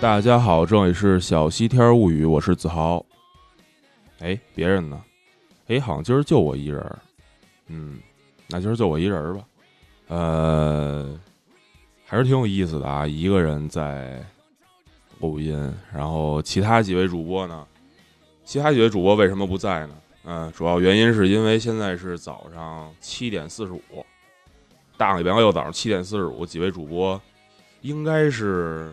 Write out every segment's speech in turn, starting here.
大家好，这里是小西天物语，我是子豪。哎，别人呢？哎，好像今儿就我一人儿。嗯，那今儿就我一人儿吧。呃，还是挺有意思的啊，一个人在录音，然后其他几位主播呢？其他几位主播为什么不在呢？嗯，主要原因是因为现在是早上七点四十五，大礼拜六早上七点四十五，几位主播应该是。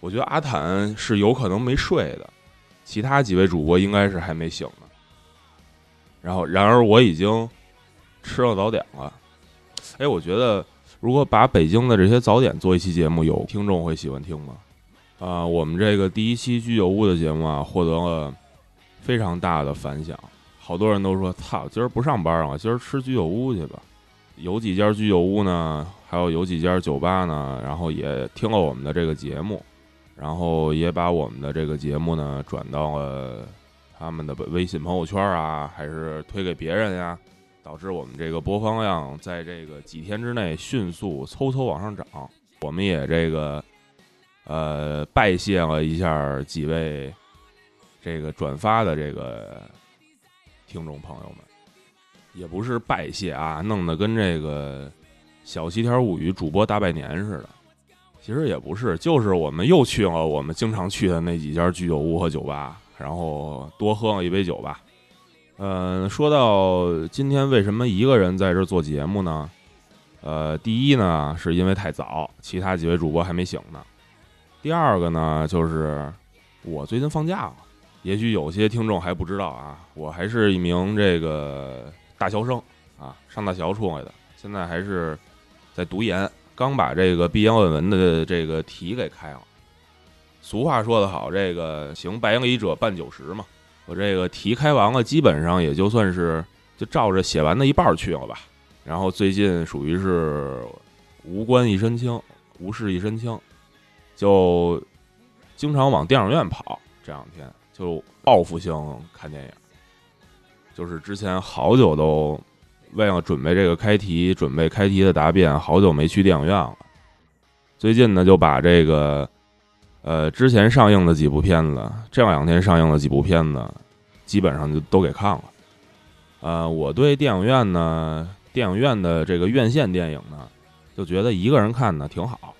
我觉得阿坦是有可能没睡的，其他几位主播应该是还没醒呢。然后，然而我已经吃了早点了。哎，我觉得如果把北京的这些早点做一期节目，有听众会喜欢听吗？啊，我们这个第一期居酒屋的节目啊，获得了非常大的反响，好多人都说：“操，今儿不上班了，今儿吃居酒屋去吧。”有几家居酒屋呢，还有有几家酒吧呢，然后也听了我们的这个节目。然后也把我们的这个节目呢转到了他们的微信朋友圈啊，还是推给别人呀，导致我们这个播放量在这个几天之内迅速嗖嗖往上涨。我们也这个呃拜谢了一下几位这个转发的这个听众朋友们，也不是拜谢啊，弄得跟这个小西天物语主播大拜年似的。其实也不是，就是我们又去了我们经常去的那几家居酒屋和酒吧，然后多喝了一杯酒吧。嗯，说到今天为什么一个人在这做节目呢？呃，第一呢，是因为太早，其他几位主播还没醒呢。第二个呢，就是我最近放假了。也许有些听众还不知道啊，我还是一名这个大学生啊，上大学出来的，现在还是在读研。刚把这个毕业论文的这个题给开了。俗话说得好，这个行百里者半九十嘛。我这个题开完了，基本上也就算是就照着写完的一半去了吧。然后最近属于是无官一身轻，无事一身轻，就经常往电影院跑。这两天就报复性看电影，就是之前好久都。为了准备这个开题，准备开题的答辩，好久没去电影院了。最近呢，就把这个，呃，之前上映的几部片子，这两天上映的几部片子，基本上就都给看了。呃，我对电影院呢，电影院的这个院线电影呢，就觉得一个人看呢挺好。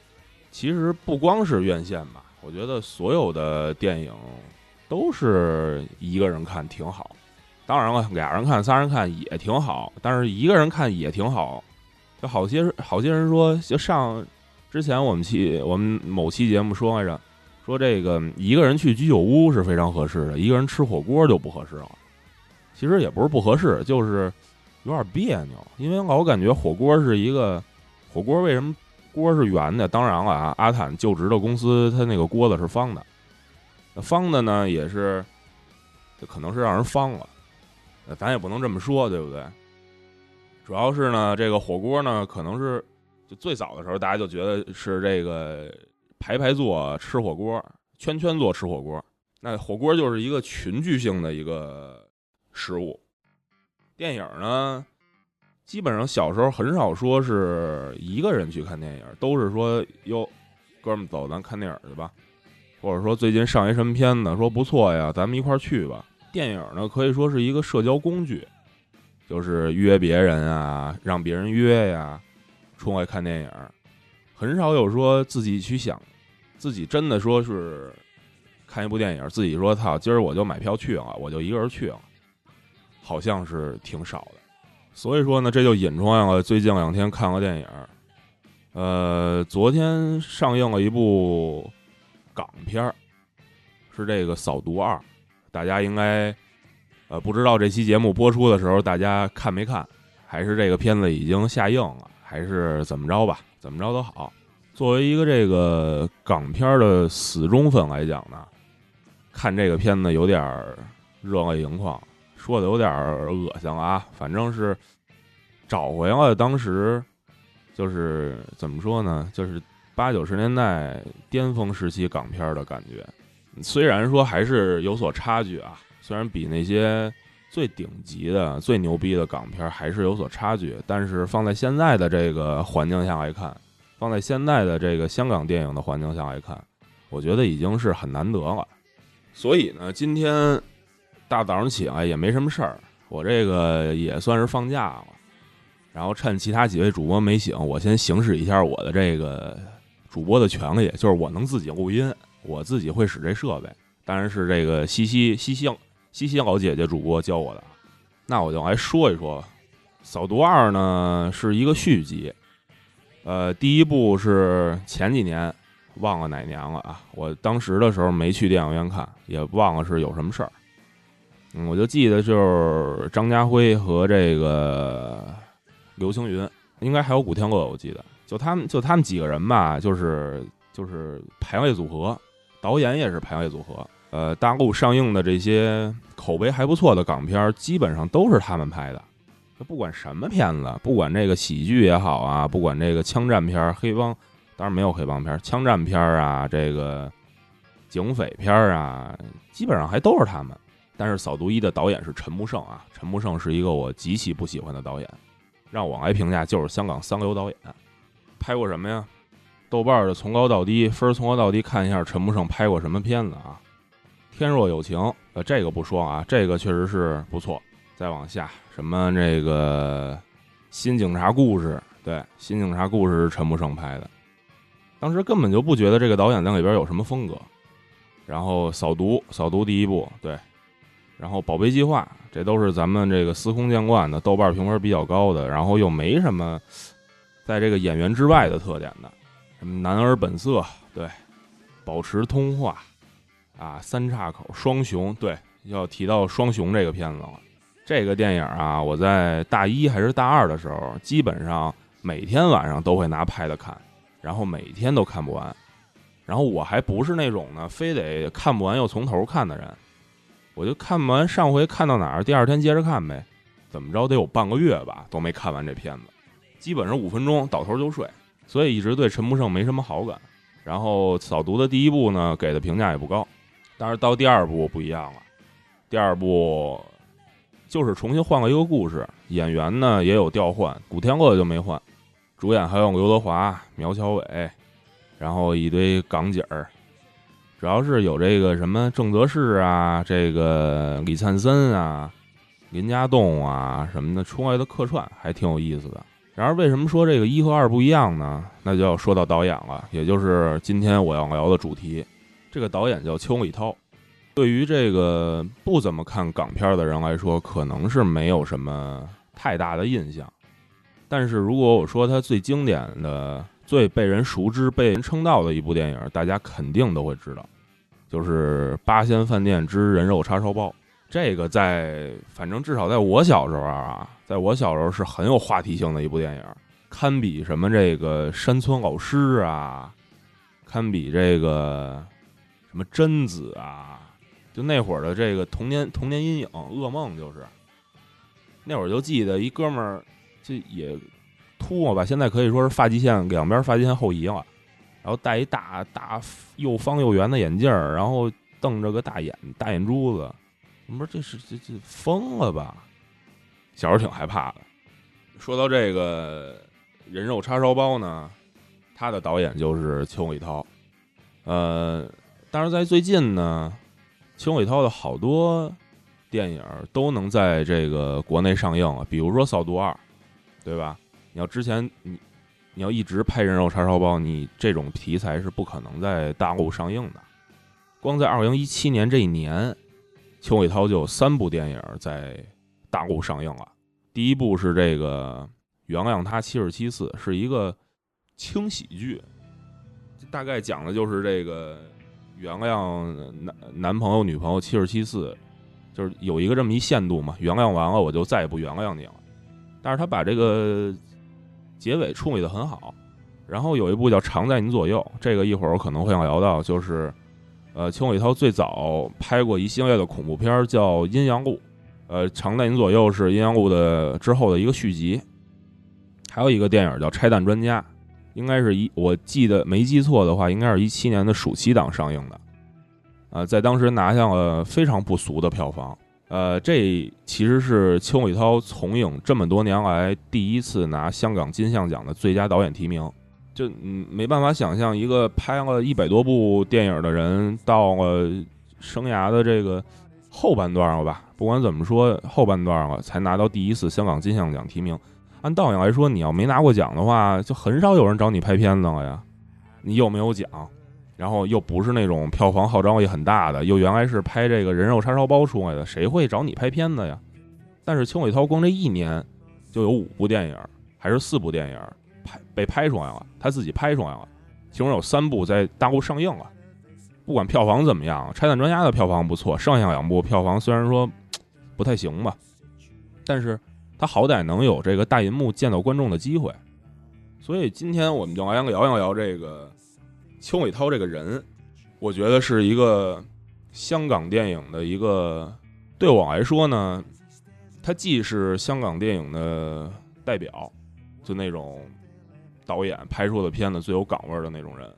其实不光是院线吧，我觉得所有的电影都是一个人看挺好。当然了，俩人看、仨人看也挺好，但是一个人看也挺好。就好些好些人说，就上之前我们期我们某期节目说来着，说这个一个人去居酒屋是非常合适的，一个人吃火锅就不合适了。其实也不是不合适，就是有点别扭，因为老感觉火锅是一个火锅，为什么锅是圆的？当然了啊，阿坦就职的公司，他那个锅子是方的，方的呢也是，这可能是让人方了。咱也不能这么说，对不对？主要是呢，这个火锅呢，可能是就最早的时候，大家就觉得是这个排排坐吃火锅，圈圈坐吃火锅。那火锅就是一个群聚性的一个食物。电影呢，基本上小时候很少说是一个人去看电影，都是说哟，哥们走，咱看电影去吧。或者说最近上一什么片子，说不错呀，咱们一块儿去吧。电影呢，可以说是一个社交工具，就是约别人啊，让别人约呀，出来看电影，很少有说自己去想，自己真的说是看一部电影，自己说操，今儿我就买票去了，我就一个人去了，好像是挺少的。所以说呢，这就引出来了最近两天看个电影，呃，昨天上映了一部港片是这个《扫毒二》。大家应该，呃，不知道这期节目播出的时候大家看没看，还是这个片子已经下映了，还是怎么着吧？怎么着都好。作为一个这个港片的死忠粉来讲呢，看这个片子有点热泪盈眶。说的有点恶心啊，反正是找回了当时就是怎么说呢，就是八九十年代巅峰时期港片的感觉。虽然说还是有所差距啊，虽然比那些最顶级的、最牛逼的港片还是有所差距，但是放在现在的这个环境下来看，放在现在的这个香港电影的环境下来看，我觉得已经是很难得了。所以呢，今天。大早上起来也没什么事儿，我这个也算是放假了，然后趁其他几位主播没醒，我先行使一下我的这个主播的权利，就是我能自己录音，我自己会使这设备，当然是这个西西西西西西老姐姐主播教我的。那我就来说一说，《扫毒二》呢是一个续集，呃，第一部是前几年，忘了哪年了啊，我当时的时候没去电影院看，也忘了是有什么事儿。嗯，我就记得就是张家辉和这个刘青云，应该还有古天乐，我记得就他们就他们几个人吧，就是就是排位组合，导演也是排位组合。呃，大陆上映的这些口碑还不错的港片，基本上都是他们拍的。不管什么片子，不管这个喜剧也好啊，不管这个枪战片、黑帮，当然没有黑帮片，枪战片啊，这个警匪片啊，基本上还都是他们。但是《扫毒一》的导演是陈木胜啊，陈木胜是一个我极其不喜欢的导演，让我来评价就是香港三流导演。拍过什么呀？豆瓣的从高到低分从高到低，看一下陈木胜拍过什么片子啊？《天若有情》呃，这个不说啊，这个确实是不错。再往下，什么这个《新警察故事》？对，《新警察故事》是陈木胜拍的，当时根本就不觉得这个导演在里边有什么风格。然后《扫毒》，《扫毒》第一部，对。然后《宝贝计划》，这都是咱们这个司空见惯的，豆瓣评分比较高的，然后又没什么在这个演员之外的特点的，什么《男儿本色》对，《保持通话》啊，《三岔口》双雄对，要提到双雄这个片子了。这个电影啊，我在大一还是大二的时候，基本上每天晚上都会拿拍的看，然后每天都看不完。然后我还不是那种呢，非得看不完又从头看的人。我就看完上回看到哪儿，第二天接着看呗，怎么着得有半个月吧，都没看完这片子，基本上五分钟倒头就睡，所以一直对陈木胜没什么好感。然后扫毒的第一部呢，给的评价也不高，但是到第二部不一样了，第二部就是重新换了一个故事，演员呢也有调换，古天乐就没换，主演还有刘德华、苗侨伟，然后一堆港姐儿。主要是有这个什么郑则仕啊，这个李灿森啊，林家栋啊什么的出来的客串还挺有意思的。然而为什么说这个一和二不一样呢？那就要说到导演了，也就是今天我要聊的主题。这个导演叫邱礼涛。对于这个不怎么看港片的人来说，可能是没有什么太大的印象。但是如果我说他最经典的。最被人熟知、被人称道的一部电影，大家肯定都会知道，就是《八仙饭店之人肉叉烧包》。这个在，反正至少在我小时候啊，在我小时候是很有话题性的一部电影，堪比什么这个山村老师啊，堪比这个什么贞子啊，就那会儿的这个童年童年阴影、噩梦，就是那会儿就记得一哥们儿，就也。秃嘛吧，现在可以说是发际线两边发际线后移了，然后戴一大大又方又圆的眼镜儿，然后瞪着个大眼大眼珠子，我说这是这这疯了吧？小时候挺害怕的。说到这个人肉叉烧包呢，他的导演就是邱伟涛，呃，但是在最近呢，邱伟涛的好多电影都能在这个国内上映了，比如说《扫毒二》，对吧？你要之前你你要一直拍人肉叉烧包，你这种题材是不可能在大陆上映的。光在二零一七年这一年，邱伟涛就有三部电影在大陆上映了。第一部是这个《原谅他七十七次》，是一个轻喜剧，大概讲的就是这个原谅男男朋友女朋友七十七次，就是有一个这么一限度嘛。原谅完了，我就再也不原谅你了。但是他把这个。结尾处理的很好，然后有一部叫《常在你左右》，这个一会儿我可能会要聊到，就是，呃，邱伟涛最早拍过一系列的恐怖片叫《阴阳路》，呃，常在你左右是阴阳路的之后的一个续集。还有一个电影叫《拆弹专家》，应该是一我记得没记错的话，应该是一七年的暑期档上映的。呃，在当时拿下了非常不俗的票房。呃，这其实是邱伟涛从影这么多年来第一次拿香港金像奖的最佳导演提名。就嗯，没办法想象一个拍了一百多部电影的人，到了生涯的这个后半段了吧？不管怎么说，后半段了才拿到第一次香港金像奖提名。按道理来说，你要没拿过奖的话，就很少有人找你拍片子了呀。你又没有奖，然后又不是那种票房号召力很大的，又原来是拍这个人肉叉烧包出来的，谁会找你拍片子呀？但是邱伟涛光这一年就有五部电影，还是四部电影。拍被拍出来了，他自己拍出来了，其中有三部在大陆上映了。不管票房怎么样，《拆弹专家》的票房不错，剩下两部票房虽然说不太行吧，但是他好歹能有这个大银幕见到观众的机会。所以今天我们就来聊一聊这个邱伟涛这个人，我觉得是一个香港电影的一个，对我来说呢，他既是香港电影的代表，就那种。导演拍出的片子最有港味的那种人，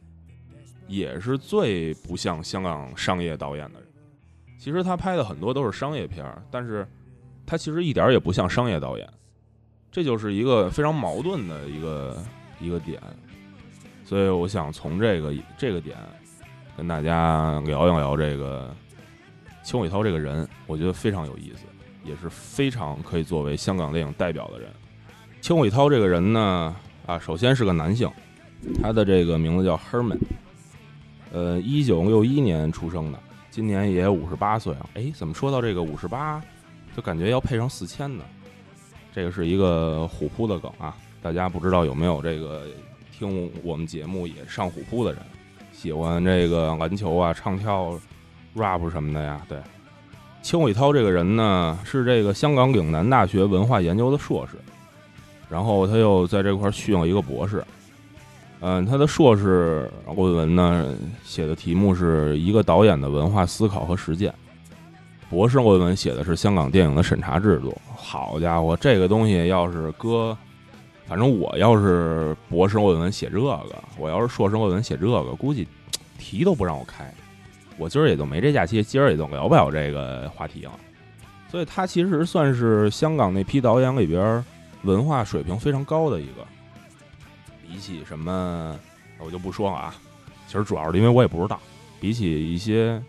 也是最不像香港商业导演的人。其实他拍的很多都是商业片儿，但是他其实一点也不像商业导演，这就是一个非常矛盾的一个一个点。所以我想从这个这个点跟大家聊一聊这个邱伟涛这个人，我觉得非常有意思，也是非常可以作为香港电影代表的人。邱伟涛这个人呢？啊，首先是个男性，他的这个名字叫 Herman，呃，一九六一年出生的，今年也五十八岁了。哎，怎么说到这个五十八，就感觉要配上四千呢？这个是一个虎扑的梗啊，大家不知道有没有这个听我们节目也上虎扑的人，喜欢这个篮球啊、唱跳、rap 什么的呀？对，邱伟涛这个人呢，是这个香港岭南大学文化研究的硕士。然后他又在这块续了一个博士，嗯，他的硕士论文呢写的题目是一个导演的文化思考和实践，博士论文写的是香港电影的审查制度。好家伙，这个东西要是搁，反正我要是博士论文写这个，我要是硕士论文写这个，估计 题都不让我开。我今儿也就没这假期，今儿也就聊不了这个话题了。所以他其实算是香港那批导演里边。文化水平非常高的一个，比起什么我就不说了啊。其实主要是因为我也不知道，比起一些，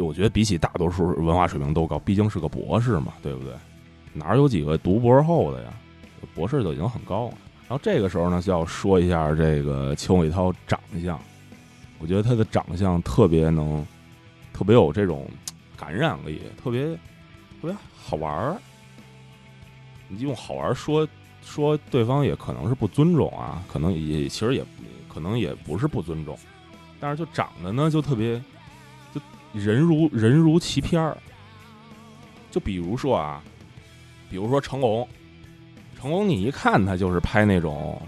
我觉得比起大多数文化水平都高，毕竟是个博士嘛，对不对？哪有几个读博后的呀？博士就已经很高了。然后这个时候呢，就要说一下这个邱伟涛长相，我觉得他的长相特别能，特别有这种感染力，特别特别好玩儿。你用好玩说说对方也可能是不尊重啊，可能也其实也可能也不是不尊重，但是就长得呢就特别人如人如其片儿，就比如说啊，比如说成龙，成龙你一看他就是拍那种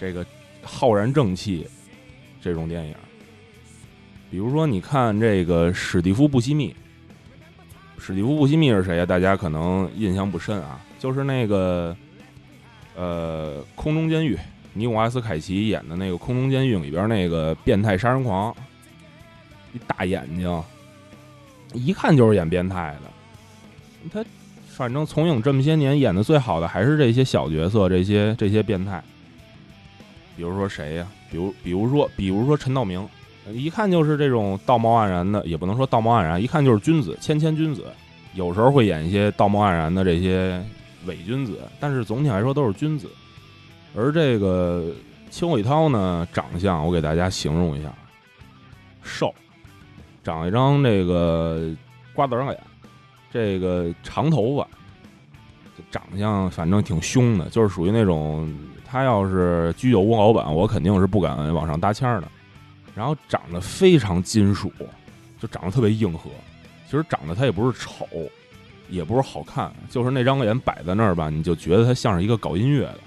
这个浩然正气这种电影，比如说你看这个史蒂夫·布西密，史蒂夫·布西密是谁呀？大家可能印象不深啊。就是那个，呃，空中监狱，尼古拉斯凯奇演的那个《空中监狱》里边那个变态杀人狂，一大眼睛，一看就是演变态的。他反正从影这么些年演的最好的还是这些小角色，这些这些变态。比如说谁呀？比如比如说比如说陈道明，一看就是这种道貌岸然的，也不能说道貌岸然，一看就是君子，谦谦君子。有时候会演一些道貌岸然的这些。伪君子，但是总体来说都是君子。而这个邱伟涛呢，长相我给大家形容一下：瘦，长一张这个瓜子脸，这个长头发，长相反正挺凶的，就是属于那种他要是居酒屋老板，我肯定是不敢往上搭签的。然后长得非常金属，就长得特别硬核。其实长得他也不是丑。也不是好看，就是那张脸摆在那儿吧，你就觉得他像是一个搞音乐的，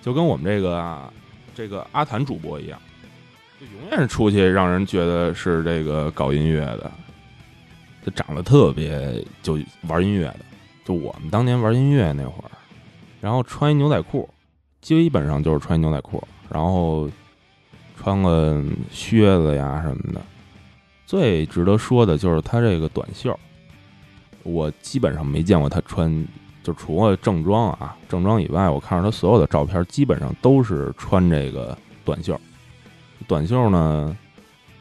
就跟我们这个这个阿谭主播一样，永远出去让人觉得是这个搞音乐的。就长得特别就玩音乐的，就我们当年玩音乐那会儿，然后穿一牛仔裤，基本上就是穿牛仔裤，然后穿个靴子呀什么的。最值得说的就是他这个短袖，我基本上没见过他穿，就除了正装啊，正装以外，我看着他所有的照片基本上都是穿这个短袖。短袖呢，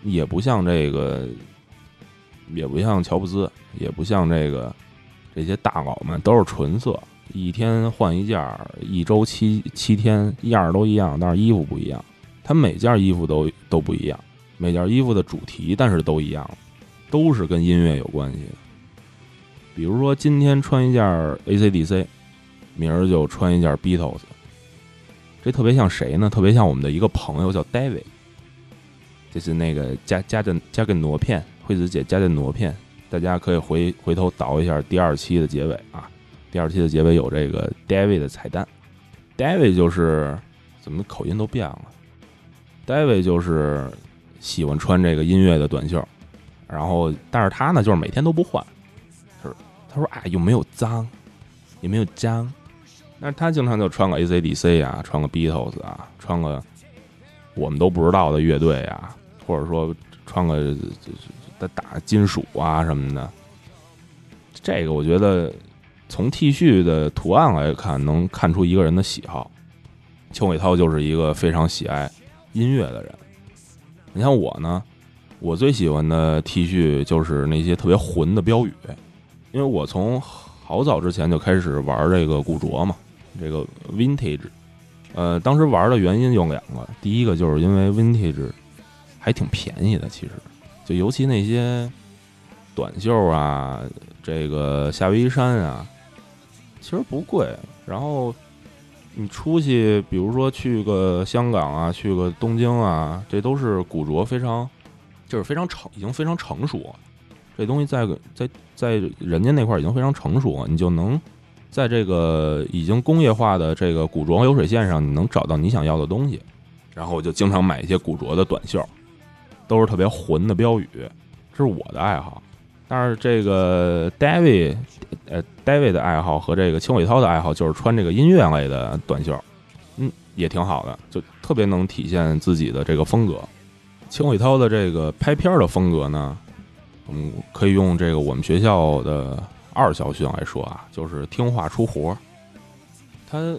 也不像这个，也不像乔布斯，也不像这个这些大佬们都是纯色，一天换一件，一周七七天样儿都一样，但是衣服不一样，他每件衣服都都不一样。每件衣服的主题，但是都一样，都是跟音乐有关系。比如说，今天穿一件 AC/DC，明儿就穿一件 Beatles。这特别像谁呢？特别像我们的一个朋友叫 David，就是那个加加的加个挪片，惠子姐加的挪片，大家可以回回头倒一下第二期的结尾啊。第二期的结尾有这个 David 的彩蛋。David 就是怎么口音都变了，David 就是。喜欢穿这个音乐的短袖，然后，但是他呢，就是每天都不换，就是他说，哎，又没有脏，也没有脏，但是他经常就穿个 AC/DC 啊，穿个 Beatles 啊，穿个我们都不知道的乐队啊，或者说穿个在打金属啊什么的。这个我觉得从 T 恤的图案来看，能看出一个人的喜好。邱伟涛就是一个非常喜爱音乐的人。你像我呢，我最喜欢的 T 恤就是那些特别混的标语，因为我从好早之前就开始玩这个古着嘛，这个 Vintage，呃，当时玩的原因有两个，第一个就是因为 Vintage 还挺便宜的，其实就尤其那些短袖啊，这个夏威夷衫啊，其实不贵，然后。你出去，比如说去个香港啊，去个东京啊，这都是古着非常，就是非常成，已经非常成熟。这东西在在在人家那块已经非常成熟，你就能在这个已经工业化的这个古着流水线上，你能找到你想要的东西。然后我就经常买一些古着的短袖，都是特别混的标语，这是我的爱好。但是这个 David，呃，David 的爱好和这个秦伟涛的爱好就是穿这个音乐类的短袖，嗯，也挺好的，就特别能体现自己的这个风格。秦伟涛的这个拍片的风格呢，嗯，可以用这个我们学校的二校训来说啊，就是听话出活。他。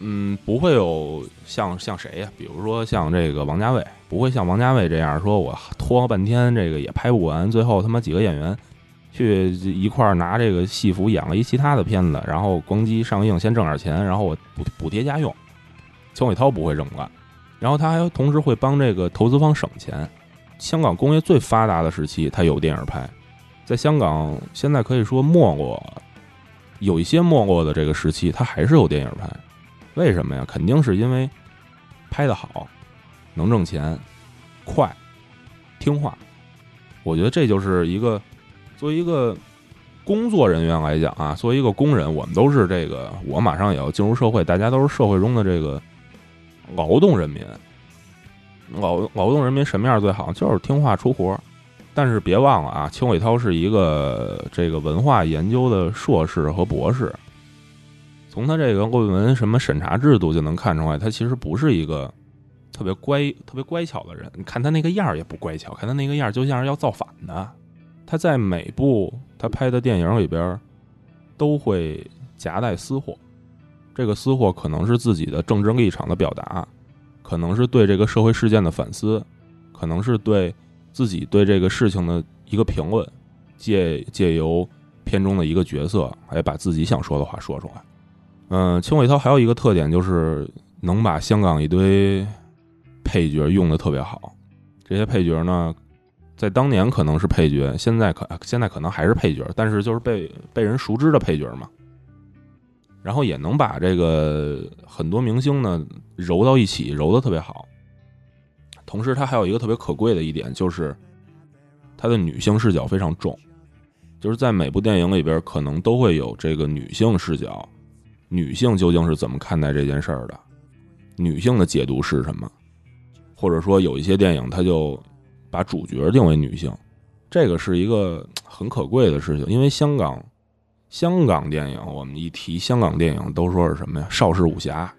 嗯，不会有像像谁呀？比如说像这个王家卫，不会像王家卫这样说，我拖了半天这个也拍不完，最后他妈几个演员去一块儿拿这个戏服演了一其他的片子，然后咣叽上映先挣点钱，然后我补补贴家用。邱伟涛不会这么干，然后他还同时会帮这个投资方省钱。香港工业最发达的时期，他有电影拍，在香港现在可以说没落，有一些没落的这个时期，他还是有电影拍。为什么呀？肯定是因为拍的好，能挣钱，快，听话。我觉得这就是一个作为一个工作人员来讲啊，作为一个工人，我们都是这个，我马上也要进入社会，大家都是社会中的这个劳动人民。劳劳动人民什么样最好？就是听话出活。但是别忘了啊，邱伟涛是一个这个文化研究的硕士和博士。从他这个论文什么审查制度就能看出来，他其实不是一个特别乖、特别乖巧的人。你看他那个样儿也不乖巧，看他那个样儿就像是要造反的。他在每部他拍的电影里边都会夹带私货，这个私货可能是自己的政治立场的表达，可能是对这个社会事件的反思，可能是对自己对这个事情的一个评论，借借由片中的一个角色来把自己想说的话说出来。嗯，秦伟涛还有一个特点就是能把香港一堆配角用的特别好。这些配角呢，在当年可能是配角，现在可现在可能还是配角，但是就是被被人熟知的配角嘛。然后也能把这个很多明星呢揉到一起，揉的特别好。同时，他还有一个特别可贵的一点，就是他的女性视角非常重，就是在每部电影里边可能都会有这个女性视角。女性究竟是怎么看待这件事儿的？女性的解读是什么？或者说，有一些电影，它就把主角定为女性，这个是一个很可贵的事情，因为香港，香港电影，我们一提香港电影都说是什么呀？邵氏武侠，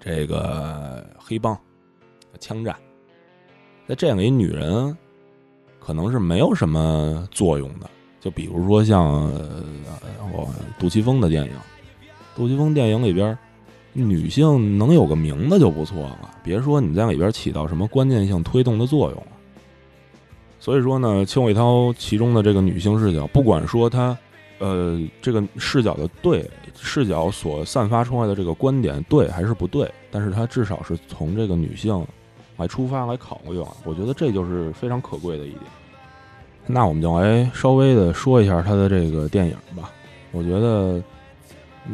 这个黑帮，枪战，在这样一女人，可能是没有什么作用的。就比如说像呃我杜琪峰的电影，杜琪峰电影里边，女性能有个名字就不错了，别说你在里边起到什么关键性推动的作用了。所以说呢，邱伟涛其中的这个女性视角，不管说她，呃，这个视角的对，视角所散发出来的这个观点对还是不对，但是她至少是从这个女性来出发来考虑啊，我觉得这就是非常可贵的一点。那我们就来稍微的说一下他的这个电影吧。我觉得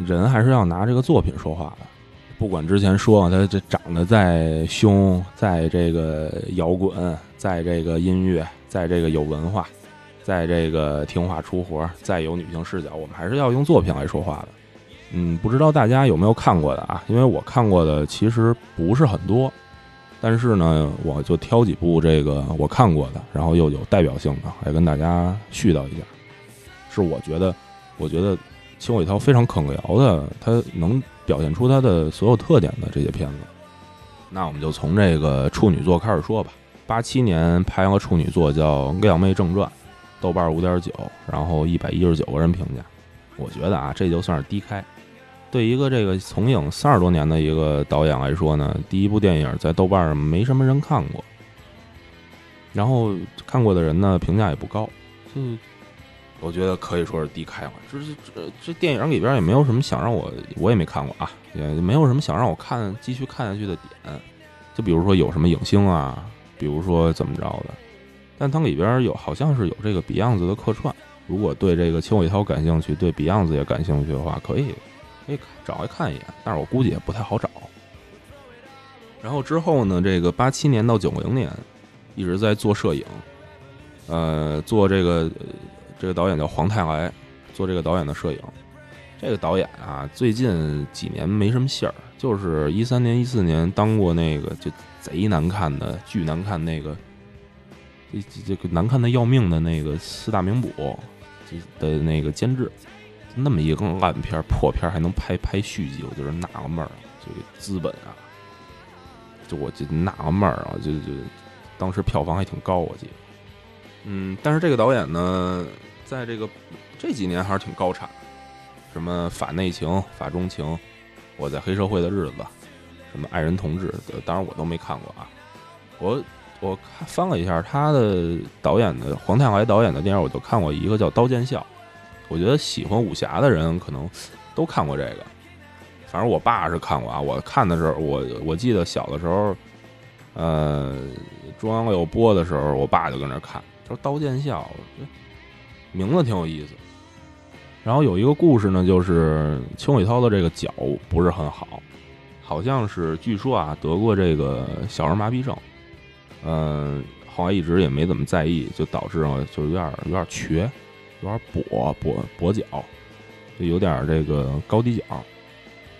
人还是要拿这个作品说话的，不管之前说啊他这长得再凶，在这个摇滚，在这个音乐，在这个有文化，在这个听话出活，再有女性视角，我们还是要用作品来说话的。嗯，不知道大家有没有看过的啊？因为我看过的其实不是很多。但是呢，我就挑几部这个我看过的，然后又有代表性的，来跟大家絮叨一下。是我觉得，我觉得邱伟涛非常肯聊的，他能表现出他的所有特点的这些片子。那我们就从这个处女座开始说吧。八七年拍了处女座叫《靓妹正传》，豆瓣五点九，然后一百一十九个人评价。我觉得啊，这就算是低开。对一个这个从影三十多年的一个导演来说呢，第一部电影在豆瓣上没什么人看过，然后看过的人呢评价也不高，就我觉得可以说是低开了。这这这电影里边也没有什么想让我，我也没看过啊，也没有什么想让我看继续看下去的点。就比如说有什么影星啊，比如说怎么着的，但它里边有好像是有这个 Beyond 的客串。如果对这个邱伟涛感兴趣，对 Beyond 也感兴趣的话，可以。可以找来看一眼，但是我估计也不太好找。然后之后呢，这个八七年到九零年一直在做摄影，呃，做这个这个导演叫黄泰来，做这个导演的摄影。这个导演啊，最近几年没什么信儿，就是一三年、一四年当过那个就贼难看的、巨难看那个，这这个难看的要命的那个四大名捕的那个监制。那么一个烂片破片还能拍拍续集，我就是纳个闷儿，这个资本啊，就我就纳个闷儿啊，就就当时票房还挺高，我记得。嗯，但是这个导演呢，在这个这几年还是挺高产，什么法内情、法中情，我在黑社会的日子，什么爱人同志，当然我都没看过啊。我我看翻了一下他的导演的黄泰来导演的电影，我就看过一个叫《刀剑笑》。我觉得喜欢武侠的人可能都看过这个，反正我爸是看过啊。我看的时候，我我记得小的时候，呃，中央六播的时候，我爸就跟那看，说《刀剑笑》，名字挺有意思。然后有一个故事呢，就是邱伟涛的这个脚不是很好，好像是据说啊得过这个小儿麻痹症，嗯，后来一直也没怎么在意，就导致了就有点有点瘸。有点跛跛跛脚，就有点这个高低脚，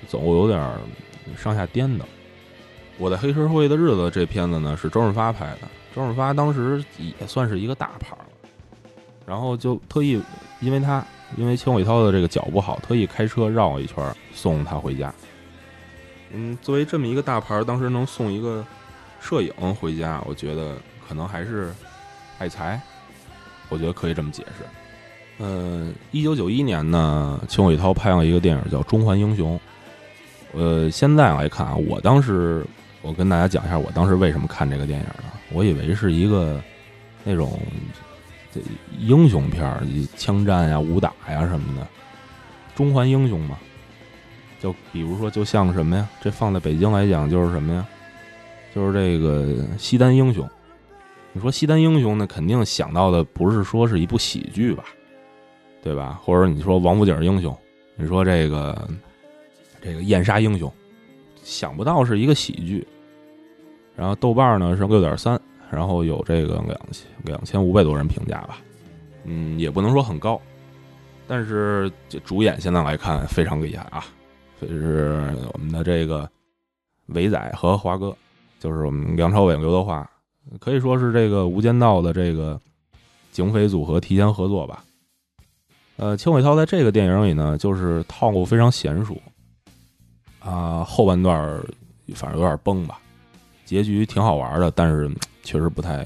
走路有点上下颠的。我在黑社会的日子这片子呢是周润发拍的，周润发当时也算是一个大牌了，然后就特意因为他因为邱伟涛的这个脚不好，特意开车绕一圈送他回家。嗯，作为这么一个大牌，当时能送一个摄影回家，我觉得可能还是爱财，我觉得可以这么解释。呃，一九九一年呢，邱伟涛拍了一个电影叫《中环英雄》。呃，现在来看啊，我当时我跟大家讲一下，我当时为什么看这个电影呢？我以为是一个那种这英雄片儿，枪战呀、武打呀什么的，中环英雄嘛。就比如说，就像什么呀？这放在北京来讲，就是什么呀？就是这个西单英雄。你说西单英雄呢，肯定想到的不是说是一部喜剧吧？对吧？或者你说王府井英雄，你说这个这个燕莎英雄，想不到是一个喜剧。然后豆瓣呢是六点三，然后有这个两千两千五百多人评价吧，嗯，也不能说很高，但是这主演现在来看非常厉害啊，这是我们的这个伟仔和华哥，就是我们梁朝伟、刘德华，可以说是这个《无间道》的这个警匪组合提前合作吧。呃，邱伟涛在这个电影里呢，就是套路非常娴熟，啊，后半段反正有点崩吧，结局挺好玩的，但是确实不太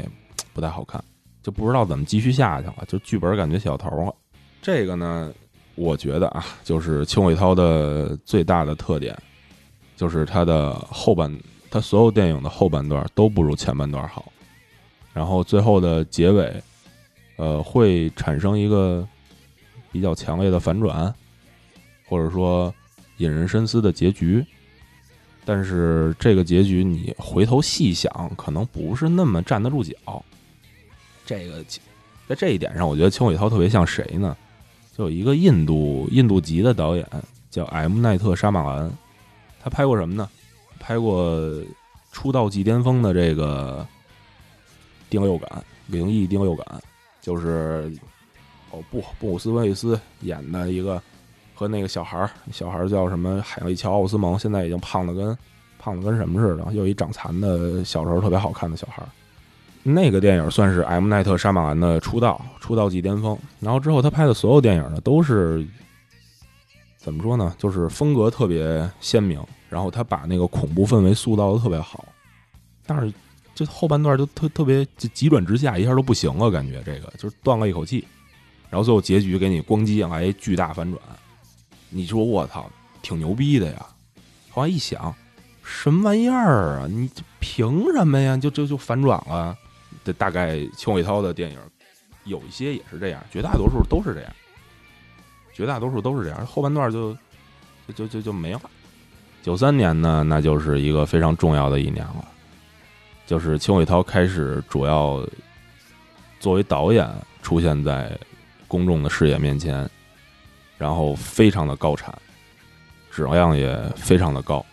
不太好看，就不知道怎么继续下去了，就剧本感觉小头了。这个呢，我觉得啊，就是邱伟涛的最大的特点，就是他的后半，他所有电影的后半段都不如前半段好，然后最后的结尾，呃，会产生一个。比较强烈的反转，或者说引人深思的结局，但是这个结局你回头细想，可能不是那么站得住脚。这个在这一点上，我觉得邱伟涛特别像谁呢？就有一个印度印度籍的导演叫 M 奈特沙马兰，他拍过什么呢？拍过出道即巅峰的这个第六感，灵异第六感，就是。哦不，布鲁斯威利斯演的一个和那个小孩儿，小孩儿叫什么海利乔奥斯蒙，现在已经胖的跟胖的跟什么似的，又一长残的小时候特别好看的小孩儿。那个电影算是 M 奈特沙马兰的出道，出道即巅峰。然后之后他拍的所有电影呢，都是怎么说呢？就是风格特别鲜明，然后他把那个恐怖氛围塑造的特别好。但是这后半段就特特别就急转直下，一下都不行了，感觉这个就是断了一口气。然后最后结局给你咣叽来一巨大反转，你说我操，挺牛逼的呀！后来一想，什么玩意儿啊？你凭什么呀？就就就反转了？这大概邱伟涛的电影有一些也是这样，绝大多数都是这样，绝大多数都是这样。后半段就就就就没了。九三年呢，那就是一个非常重要的一年了，就是邱伟涛开始主要作为导演出现在。公众的视野面前，然后非常的高产，质量也非常的高。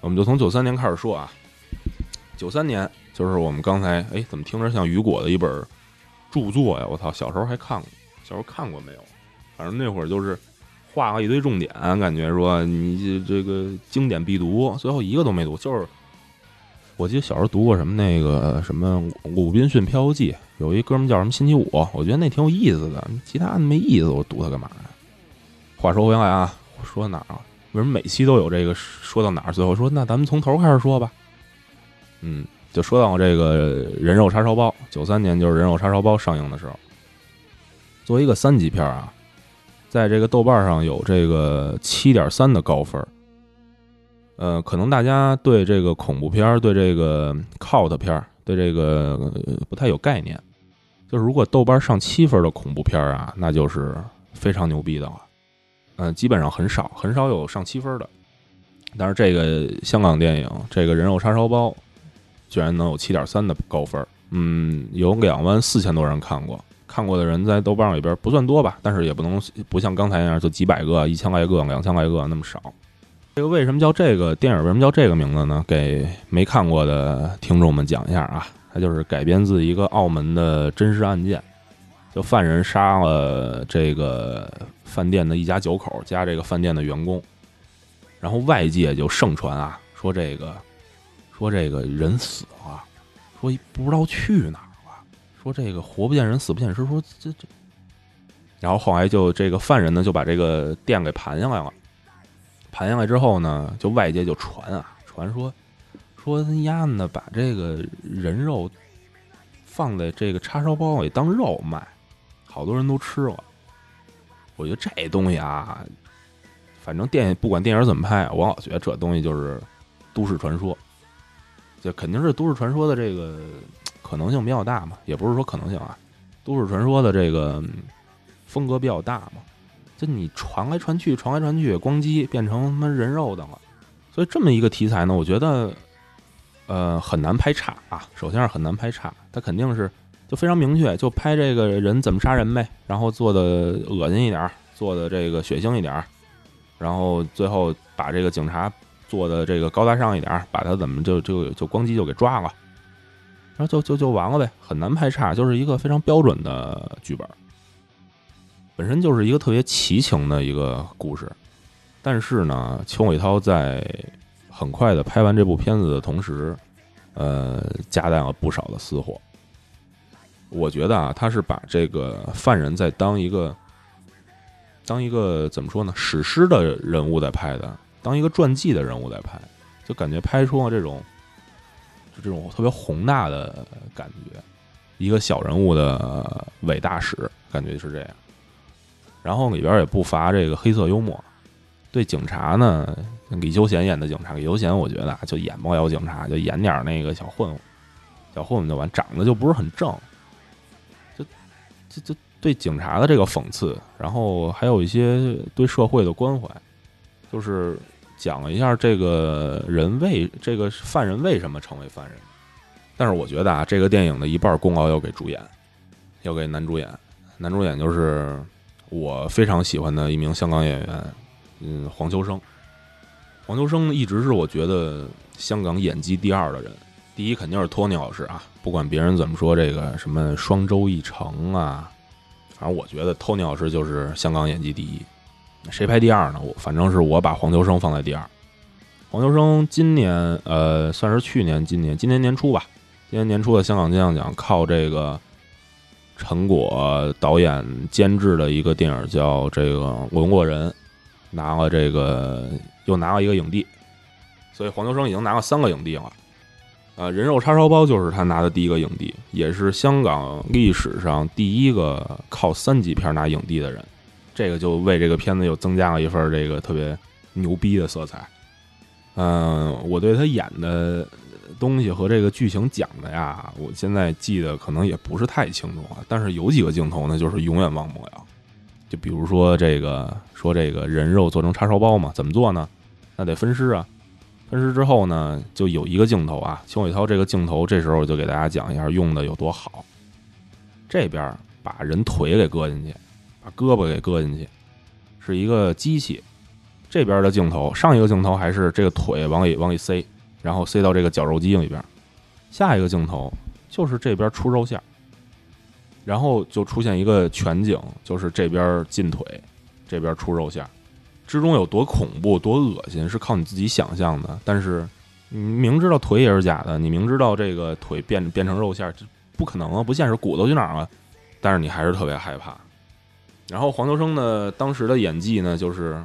我们就从九三年开始说啊，九三年就是我们刚才哎，怎么听着像雨果的一本著作呀？我操，小时候还看过，小时候看过没有？反正那会儿就是画了一堆重点，感觉说你这个经典必读，最后一个都没读，就是。我记得小时候读过什么那个什么《鲁滨逊漂流记》，有一哥们叫什么星期五，我觉得那挺有意思的。其他的没意思，我读它干嘛呀？话说回来啊，我说哪儿啊？为什么每期都有这个？说到哪儿？最后说那咱们从头开始说吧。嗯，就说到这个《人肉叉烧包》，九三年就是《人肉叉烧包》上映的时候，作为一个三级片啊，在这个豆瓣上有这个七点三的高分。呃，可能大家对这个恐怖片、对这个 cult 片、对这个不太有概念。就是如果豆瓣上七分的恐怖片啊，那就是非常牛逼的了。嗯，基本上很少很少有上七分的。但是这个香港电影《这个人肉叉烧包》居然能有七点三的高分，嗯，有两万四千多人看过，看过的人在豆瓣里边不算多吧，但是也不能不像刚才那样就几百个、一千来个、两千来个那么少。这个为什么叫这个电影？为什么叫这个名字呢？给没看过的听众们讲一下啊，它就是改编自一个澳门的真实案件，就犯人杀了这个饭店的一家九口加这个饭店的员工，然后外界就盛传啊，说这个说这个人死了，说不知道去哪儿了，说这个活不见人，死不见尸，说这这，然后后来就这个犯人呢就把这个店给盘下来了。盘下来之后呢，就外界就传啊，传说说他丫的把这个人肉放在这个叉烧包里当肉卖，好多人都吃了。我觉得这东西啊，反正电影不管电影怎么拍，我老觉得这东西就是都市传说，就肯定是都市传说的这个可能性比较大嘛，也不是说可能性啊，都市传说的这个风格比较大嘛。就你传来传去，传来传去，咣叽变成他妈人肉的了。所以这么一个题材呢，我觉得，呃，很难拍差啊。首先是很难拍差，它肯定是就非常明确，就拍这个人怎么杀人呗，然后做的恶心一点，做的这个血腥一点，然后最后把这个警察做的这个高大上一点，把他怎么就就就咣叽就给抓了，然后就就就完了呗，很难拍差，就是一个非常标准的剧本。本身就是一个特别奇情的一个故事，但是呢，邱伟涛在很快的拍完这部片子的同时，呃，夹带了不少的私货。我觉得啊，他是把这个犯人在当一个当一个怎么说呢，史诗的人物在拍的，当一个传记的人物在拍，就感觉拍出了这种就这种特别宏大的感觉，一个小人物的伟大史，感觉是这样。然后里边也不乏这个黑色幽默，对警察呢，李修贤演的警察，李修贤我觉得啊，就演猫妖警察，就演点那个小混混，小混混就完，长得就不是很正。就对警察的这个讽刺，然后还有一些对社会的关怀，就是讲了一下这个人为这个犯人为什么成为犯人。但是我觉得啊，这个电影的一半功劳要给主演，要给男主演。男主演就是我非常喜欢的一名香港演员，嗯，黄秋生。黄秋生一直是我觉得香港演技第二的人，第一肯定是托尼老师啊。不管别人怎么说，这个什么双周一成啊，反正我觉得托尼老师就是香港演技第一。谁排第二呢？我反正是我把黄秋生放在第二。黄秋生今年呃，算是去年、今年、今年年初吧，今年年初的香港金像奖，靠这个陈果导演监制的一个电影叫这个《文过人》，拿了这个又拿了一个影帝，所以黄秋生已经拿了三个影帝了。呃，人肉叉烧包就是他拿的第一个影帝，也是香港历史上第一个靠三级片拿影帝的人，这个就为这个片子又增加了一份这个特别牛逼的色彩。嗯，我对他演的东西和这个剧情讲的呀，我现在记得可能也不是太清楚了，但是有几个镜头呢，就是永远忘不了。就比如说这个，说这个人肉做成叉烧包嘛，怎么做呢？那得分尸啊。分尸之后呢，就有一个镜头啊，邱伟涛这个镜头，这时候就给大家讲一下用的有多好。这边把人腿给搁进去，把胳膊给搁进去，是一个机器。这边的镜头，上一个镜头还是这个腿往里往里塞，然后塞到这个绞肉机里边。下一个镜头就是这边出肉馅，然后就出现一个全景，就是这边进腿，这边出肉馅。之中有多恐怖、多恶心，是靠你自己想象的。但是你明知道腿也是假的，你明知道这个腿变变成肉馅，这不可能啊，不现实，骨头去哪儿了？但是你还是特别害怕。然后黄秋生呢，当时的演技呢，就是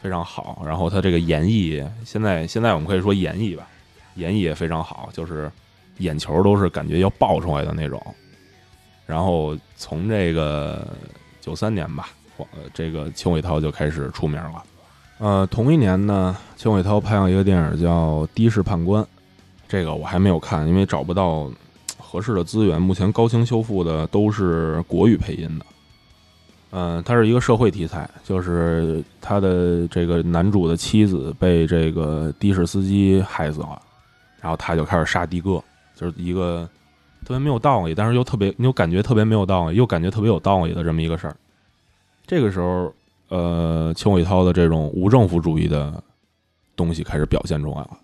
非常好。然后他这个演绎，现在现在我们可以说演绎吧，演绎也非常好，就是眼球都是感觉要爆出来的那种。然后从这个九三年吧。呃，这个邱伟涛就开始出名了。呃，同一年呢，邱伟涛拍了一个电影叫《的士判官》，这个我还没有看，因为找不到合适的资源。目前高清修复的都是国语配音的。嗯，它是一个社会题材，就是他的这个男主的妻子被这个的士司机害死了，然后他就开始杀的哥，就是一个特别没有道理，但是又特别你又感觉特别没有道理，又感觉特别有道理的这么一个事儿。这个时候，呃，邱伟涛的这种无政府主义的东西开始表现出来了。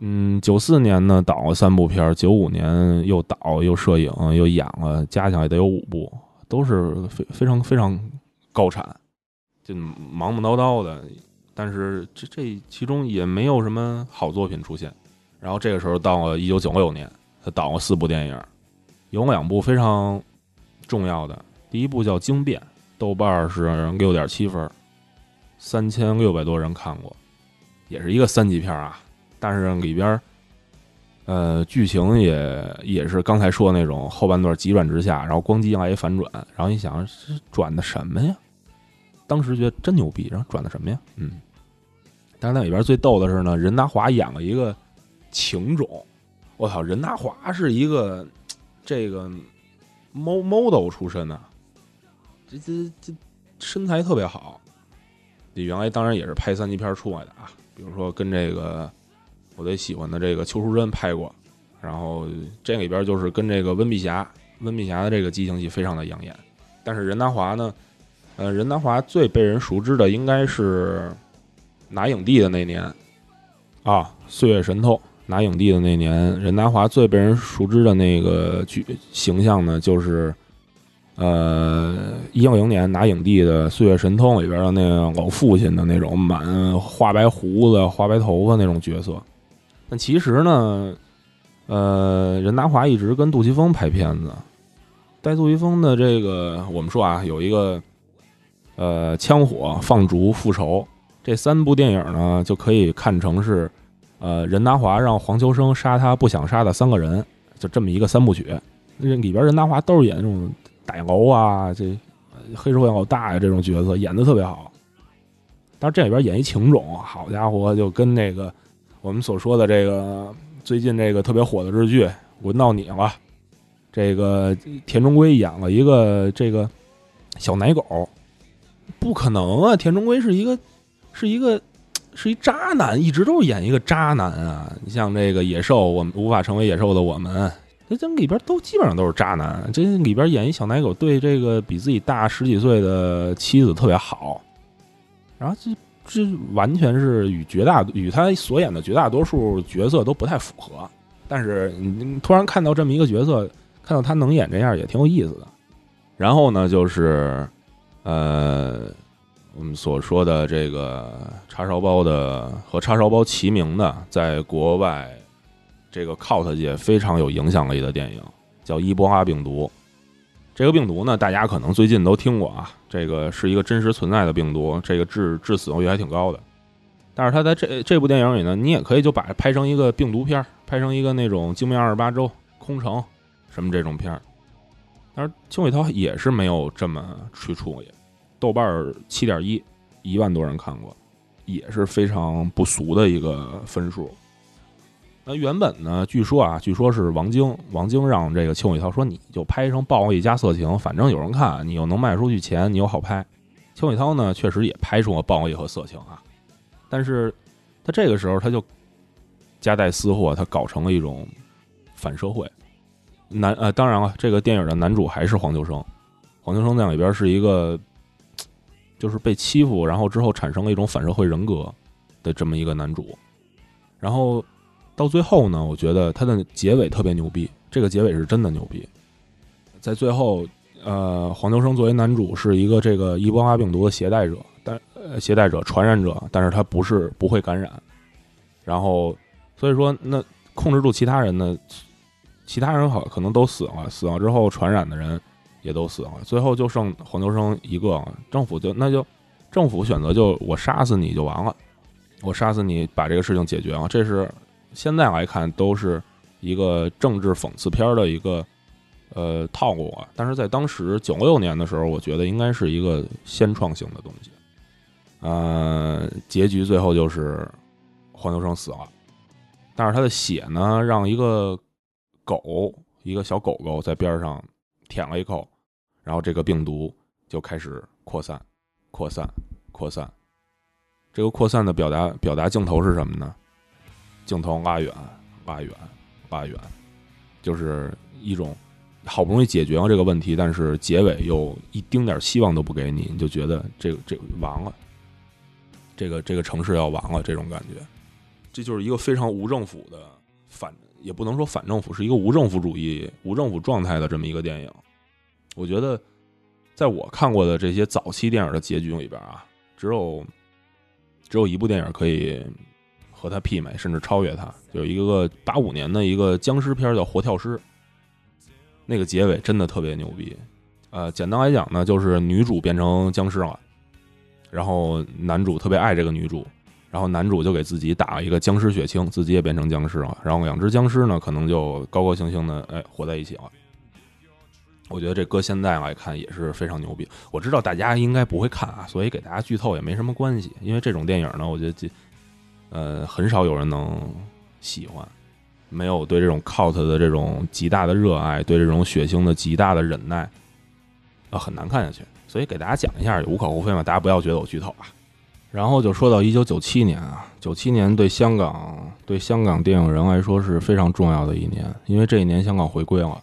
嗯，九四年呢导了三部片，九五年又导又摄影又演了，加起来得有五部，都是非非常非常高产，就忙忙叨叨的。但是这这其中也没有什么好作品出现。然后这个时候到了一九九六年，他导了四部电影，有两部非常重要的。第一部叫《惊变》，豆瓣是六点七分，三千六百多人看过，也是一个三级片啊。但是里边，呃，剧情也也是刚才说的那种后半段急转直下，然后咣叽来一反转，然后一想是转的什么呀？当时觉得真牛逼，然后转的什么呀？嗯。但是那里边最逗的是呢，任达华演了一个情种，我操，任达华是一个这个 model 出身的。这这这身材特别好，你原来当然也是拍三级片出来的啊，比如说跟这个我最喜欢的这个邱淑贞拍过，然后这里边就是跟这个温碧霞，温碧霞的这个激情戏非常的养眼。但是任达华呢，呃，任达华最被人熟知的应该是拿影帝的那年啊，《岁月神偷》拿影帝的那年，任达华最被人熟知的那个剧形象呢，就是。呃，一零年拿影帝的《岁月神偷》里边的那个老父亲的那种满画白胡子、花白头发那种角色，但其实呢，呃，任达华一直跟杜琪峰拍片子，带杜琪峰的这个我们说啊，有一个呃枪火、放逐、复仇这三部电影呢，就可以看成是呃任达华让黄秋生杀他不想杀的三个人，就这么一个三部曲。那里边任达华都是演那种歹楼啊，这黑社会老大呀这种角色，演的特别好。但是这里边演一情种，好家伙，就跟那个我们所说的这个最近这个特别火的日剧《轮到你了》，这个田中圭演了一个这个小奶狗，不可能啊！田中圭是一个是一个是一渣男，一直都是演一个渣男啊！你像这个野兽，我们无法成为野兽的我们，这这里边都基本上都是渣男。这里边演一小奶狗，对这个比自己大十几岁的妻子特别好。然后这这完全是与绝大与他所演的绝大多数角色都不太符合，但是你突然看到这么一个角色，看到他能演这样也挺有意思的。然后呢，就是呃，我们所说的这个叉烧包的和叉烧包齐名的，在国外这个 cult 界非常有影响力的电影，叫《伊波拉病毒》。这个病毒呢，大家可能最近都听过啊，这个是一个真实存在的病毒，这个致致死率还挺高的。但是它在这这部电影里呢，你也可以就把它拍成一个病毒片，拍成一个那种《惊命二十八周》《空城》什么这种片儿。但是邱伟涛也是没有这么去处理，豆瓣七点一，一万多人看过，也是非常不俗的一个分数。那原本呢？据说啊，据说是王晶，王晶让这个邱伟涛说：“你就拍成暴力加色情，反正有人看，你又能卖出去钱，你又好拍。”邱伟涛呢，确实也拍出了暴力和色情啊，但是他这个时候他就夹带私货，他搞成了一种反社会。男呃，当然了，这个电影的男主还是黄秋生，黄秋生在里边是一个就是被欺负，然后之后产生了一种反社会人格的这么一个男主，然后。到最后呢，我觉得他的结尾特别牛逼。这个结尾是真的牛逼，在最后，呃，黄秋生作为男主是一个这个伊波拉病毒的携带者，但呃，携带者、传染者，但是他不是不会感染。然后，所以说，那控制住其他人呢？其他人好可能都死了，死了之后传染的人也都死了，最后就剩黄秋生一个。政府就那就政府选择就我杀死你就完了，我杀死你把这个事情解决了，这是。现在来看，都是一个政治讽刺片的一个呃套路啊。但是在当时九六年的时候，我觉得应该是一个先创性的东西。呃，结局最后就是黄秋生死了，但是他的血呢，让一个狗，一个小狗狗在边上舔了一口，然后这个病毒就开始扩散、扩散、扩散。这个扩散的表达表达镜头是什么呢？镜头拉远，拉远，拉远，就是一种好不容易解决了这个问题，但是结尾又一丁点希望都不给你，你就觉得这个这个完了，这个这个城市要完了，这种感觉，这就是一个非常无政府的反，也不能说反政府，是一个无政府主义、无政府状态的这么一个电影。我觉得，在我看过的这些早期电影的结局里边啊，只有只有一部电影可以。和他媲美，甚至超越他，有一个八五年的一个僵尸片叫《活跳尸》，那个结尾真的特别牛逼。呃，简单来讲呢，就是女主变成僵尸了，然后男主特别爱这个女主，然后男主就给自己打了一个僵尸血清，自己也变成僵尸了，然后两只僵尸呢，可能就高高兴兴的哎活在一起了。我觉得这搁现在来看也是非常牛逼。我知道大家应该不会看啊，所以给大家剧透也没什么关系，因为这种电影呢，我觉得这。呃，很少有人能喜欢，没有对这种 cult 的这种极大的热爱，对这种血腥的极大的忍耐，啊，很难看下去。所以给大家讲一下也无可厚非嘛，大家不要觉得我剧透啊。然后就说到一九九七年啊，九七年对香港对香港电影人来说是非常重要的一年，因为这一年香港回归了，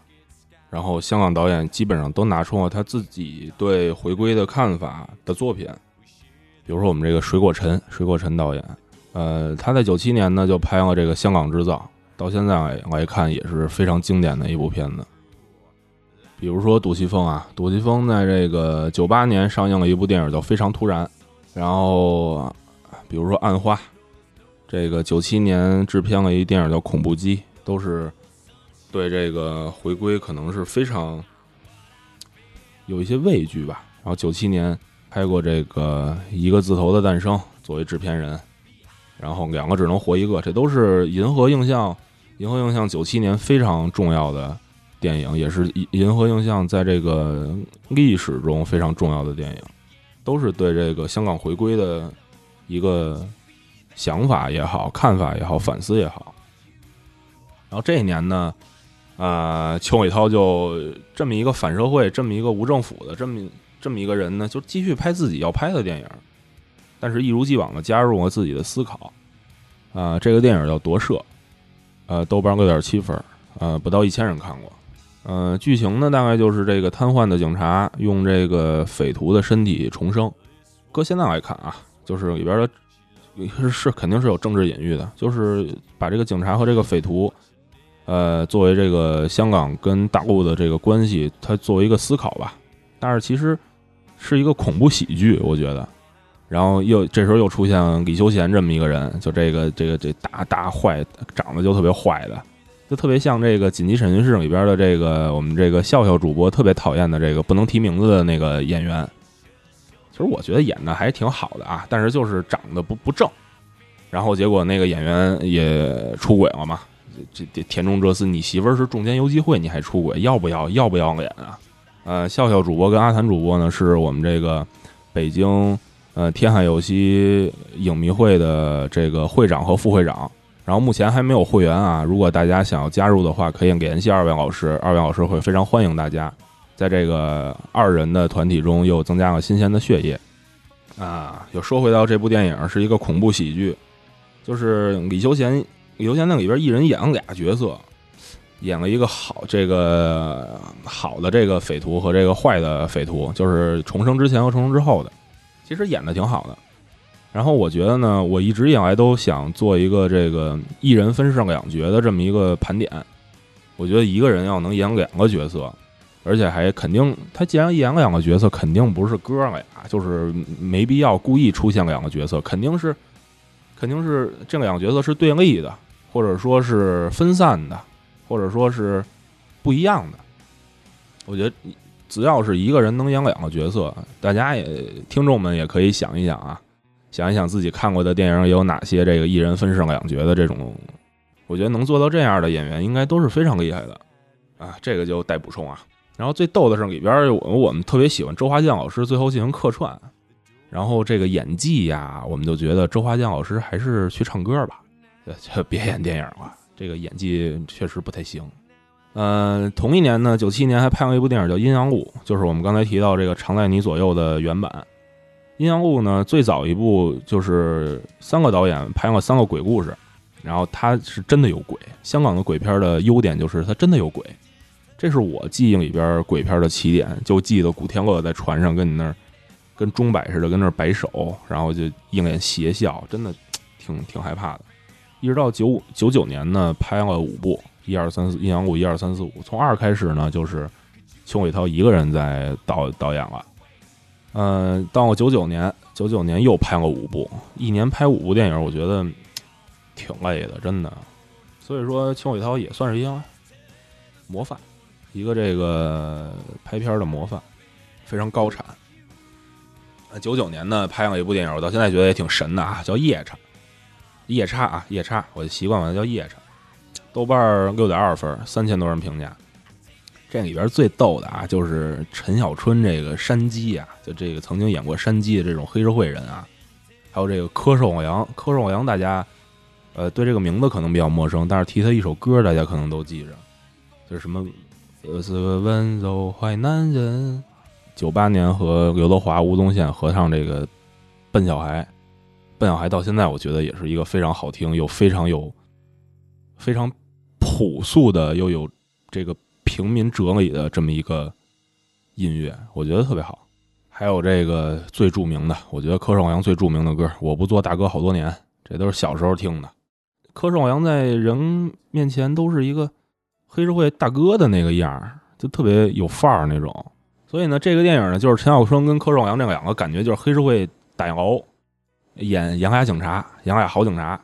然后香港导演基本上都拿出了他自己对回归的看法的作品，比如说我们这个水果陈，水果陈导演。呃，他在九七年呢就拍了这个《香港制造》，到现在来看也是非常经典的一部片子。比如说杜琪峰啊，杜琪峰在这个九八年上映了一部电影叫《非常突然》，然后比如说《暗花》，这个九七年制片了一电影叫《恐怖机》，都是对这个回归可能是非常有一些畏惧吧。然后九七年拍过这个一个字头的诞生，作为制片人，然后两个只能活一个，这都是银河映像，银河映像九七年非常重要的电影，也是银河映像在这个历史中非常重要的电影，都是对这个香港回归的一个想法也好、看法也好、反思也好。然后这一年呢，啊，邱伟涛就这么一个反社会、这么一个无政府的这么这么一个人呢，就继续拍自己要拍的电影，但是一如既往的加入了自己的思考。啊，这个电影叫《夺舍》，呃，豆瓣六点七分，呃，不到一千人看过。呃，剧情呢，大概就是这个瘫痪的警察用这个匪徒的身体重生。搁现在来看啊，就是里边的是是肯定是有政治隐喻的，就是把这个警察和这个匪徒。呃，作为这个香港跟大陆的这个关系，它作为一个思考吧，但是其实是一个恐怖喜剧，我觉得。然后又这时候又出现李修贤这么一个人，就这个这个这大大坏，长得就特别坏的，就特别像这个紧急审讯室里边的这个我们这个笑笑主播特别讨厌的这个不能提名字的那个演员。其实我觉得演的还挺好的啊，但是就是长得不不正。然后结果那个演员也出轨了嘛。这这田中哲司，你媳妇儿是中间游击会，你还出轨，要不要要不要脸啊？呃，笑笑主播跟阿谭主播呢，是我们这个北京呃天海游戏影迷会的这个会长和副会长，然后目前还没有会员啊。如果大家想要加入的话，可以联系二位老师，二位老师会非常欢迎大家。在这个二人的团体中，又增加了新鲜的血液啊。又说回到这部电影，是一个恐怖喜剧，就是李修贤。游仙那里边一人演了俩角色，演了一个好这个好的这个匪徒和这个坏的匪徒，就是重生之前和重生之后的，其实演的挺好的。然后我觉得呢，我一直以来都想做一个这个一人分饰两角的这么一个盘点。我觉得一个人要能演两个角色，而且还肯定他既然演两个角色，肯定不是哥俩，就是没必要故意出现两个角色，肯定是肯定是这两个角色是对立的。或者说是分散的，或者说是不一样的。我觉得只要是一个人能演两个角色，大家也听众们也可以想一想啊，想一想自己看过的电影有哪些这个一人分饰两角的这种。我觉得能做到这样的演员，应该都是非常厉害的啊。这个就待补充啊。然后最逗的是里边我我们特别喜欢周华健老师最后进行客串，然后这个演技呀，我们就觉得周华健老师还是去唱歌吧。就别演电影了，这个演技确实不太行。嗯，同一年呢，九七年还拍过一部电影叫《阴阳路》，就是我们刚才提到这个《常在你左右》的原版。《阴阳路》呢，最早一部就是三个导演拍过三个鬼故事，然后他是真的有鬼。香港的鬼片的优点就是它真的有鬼，这是我记忆里边鬼片的起点。就记得古天乐在船上跟你那儿跟钟摆似的跟那儿摆手，然后就一脸邪笑，真的挺挺害怕的。一直到九五九九年呢，拍了五部，一二三四，阴阳路一二三四五。从二开始呢，就是邱伟涛一个人在导导演了。嗯，到了九九年，九九年又拍了五部，一年拍五部电影，我觉得挺累的，真的。所以说，邱伟涛也算是一样模范，一个这个拍片的模范，非常高产。九九年呢，拍了一部电影，我到现在觉得也挺神的啊，叫《夜叉》。夜叉啊，夜叉，我就习惯管它叫夜叉。豆瓣六点二分，三千多人评价。这里边最逗的啊，就是陈小春这个山鸡啊，就这个曾经演过山鸡的这种黑社会人啊，还有这个柯受良。柯受良大家呃对这个名字可能比较陌生，但是提他一首歌，大家可能都记着，就是什么呃是个温柔坏男人。九八年和刘德华、吴宗宪合唱这个《笨小孩》。笨小孩到现在，我觉得也是一个非常好听又非常有、非常朴素的又有这个平民哲理的这么一个音乐，我觉得特别好。还有这个最著名的，我觉得柯受良最著名的歌《我不做大哥好多年》，这都是小时候听的。柯受良在人面前都是一个黑社会大哥的那个样儿，就特别有范儿那种。所以呢，这个电影呢，就是陈小春跟柯受良这两个感觉就是黑社会打洋演演俩警察，演俩好警察，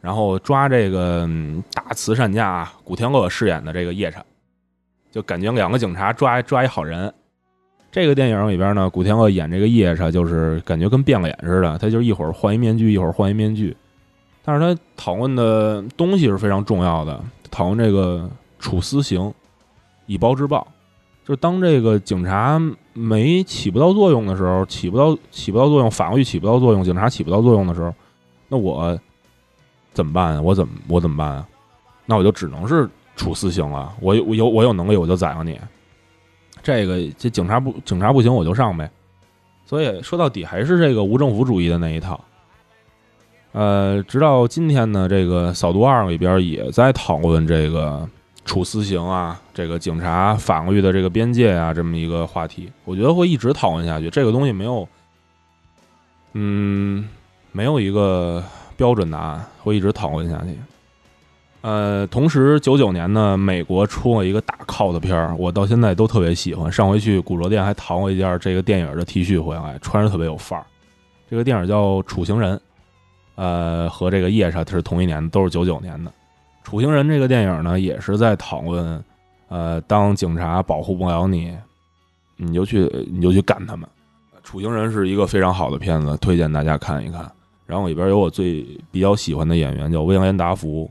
然后抓这个大慈善家古天乐饰演的这个夜叉，就感觉两个警察抓抓一好人。这个电影里边呢，古天乐演这个夜叉，就是感觉跟变脸似的，他就一会儿换一面具，一会儿换一面具。但是他讨论的东西是非常重要的，讨论这个处私刑，以暴制暴。就是当这个警察没起不到作用的时候，起不到起不到作用，法律起不到作用，警察起不到作用的时候，那我。怎么办？我怎么我怎么办啊？那我就只能是处死刑了。我有我有我有能力，我就宰了你。这个这警察不警察不行，我就上呗。所以说到底还是这个无政府主义的那一套。呃，直到今天呢，这个《扫毒二》里边也在讨论这个处私刑啊，这个警察法律的这个边界啊，这么一个话题。我觉得会一直讨论下去。这个东西没有，嗯，没有一个。标准答案会一直讨论下去。呃，同时九九年呢，美国出了一个大 cos 片儿，我到现在都特别喜欢。上回去古着店还淘了一件这个电影的 T 恤回来，穿着特别有范儿。这个电影叫《处刑人》，呃，和这个夜叉是同一年，都是九九年的。《处刑人》这个电影呢，也是在讨论，呃，当警察保护不了你，你就去你就去干他们。《处刑人》是一个非常好的片子，推荐大家看一看。然后里边有我最比较喜欢的演员，叫威廉达福。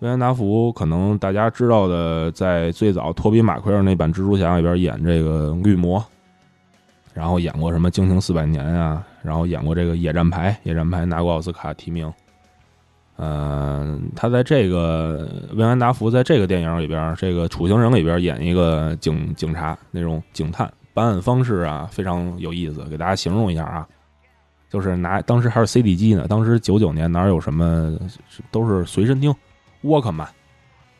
威廉达福可能大家知道的，在最早托比马奎尔那版蜘蛛侠里边演这个绿魔，然后演过什么《惊情四百年》啊，然后演过这个《野战排》，《野战排》拿过奥斯卡提名。嗯，他在这个威廉达福在这个电影里边，这个《处刑人》里边演一个警警察那种警探，办案方式啊非常有意思，给大家形容一下啊。就是拿当时还是 CD 机呢，当时九九年哪有什么，都是随身听，Walkman，，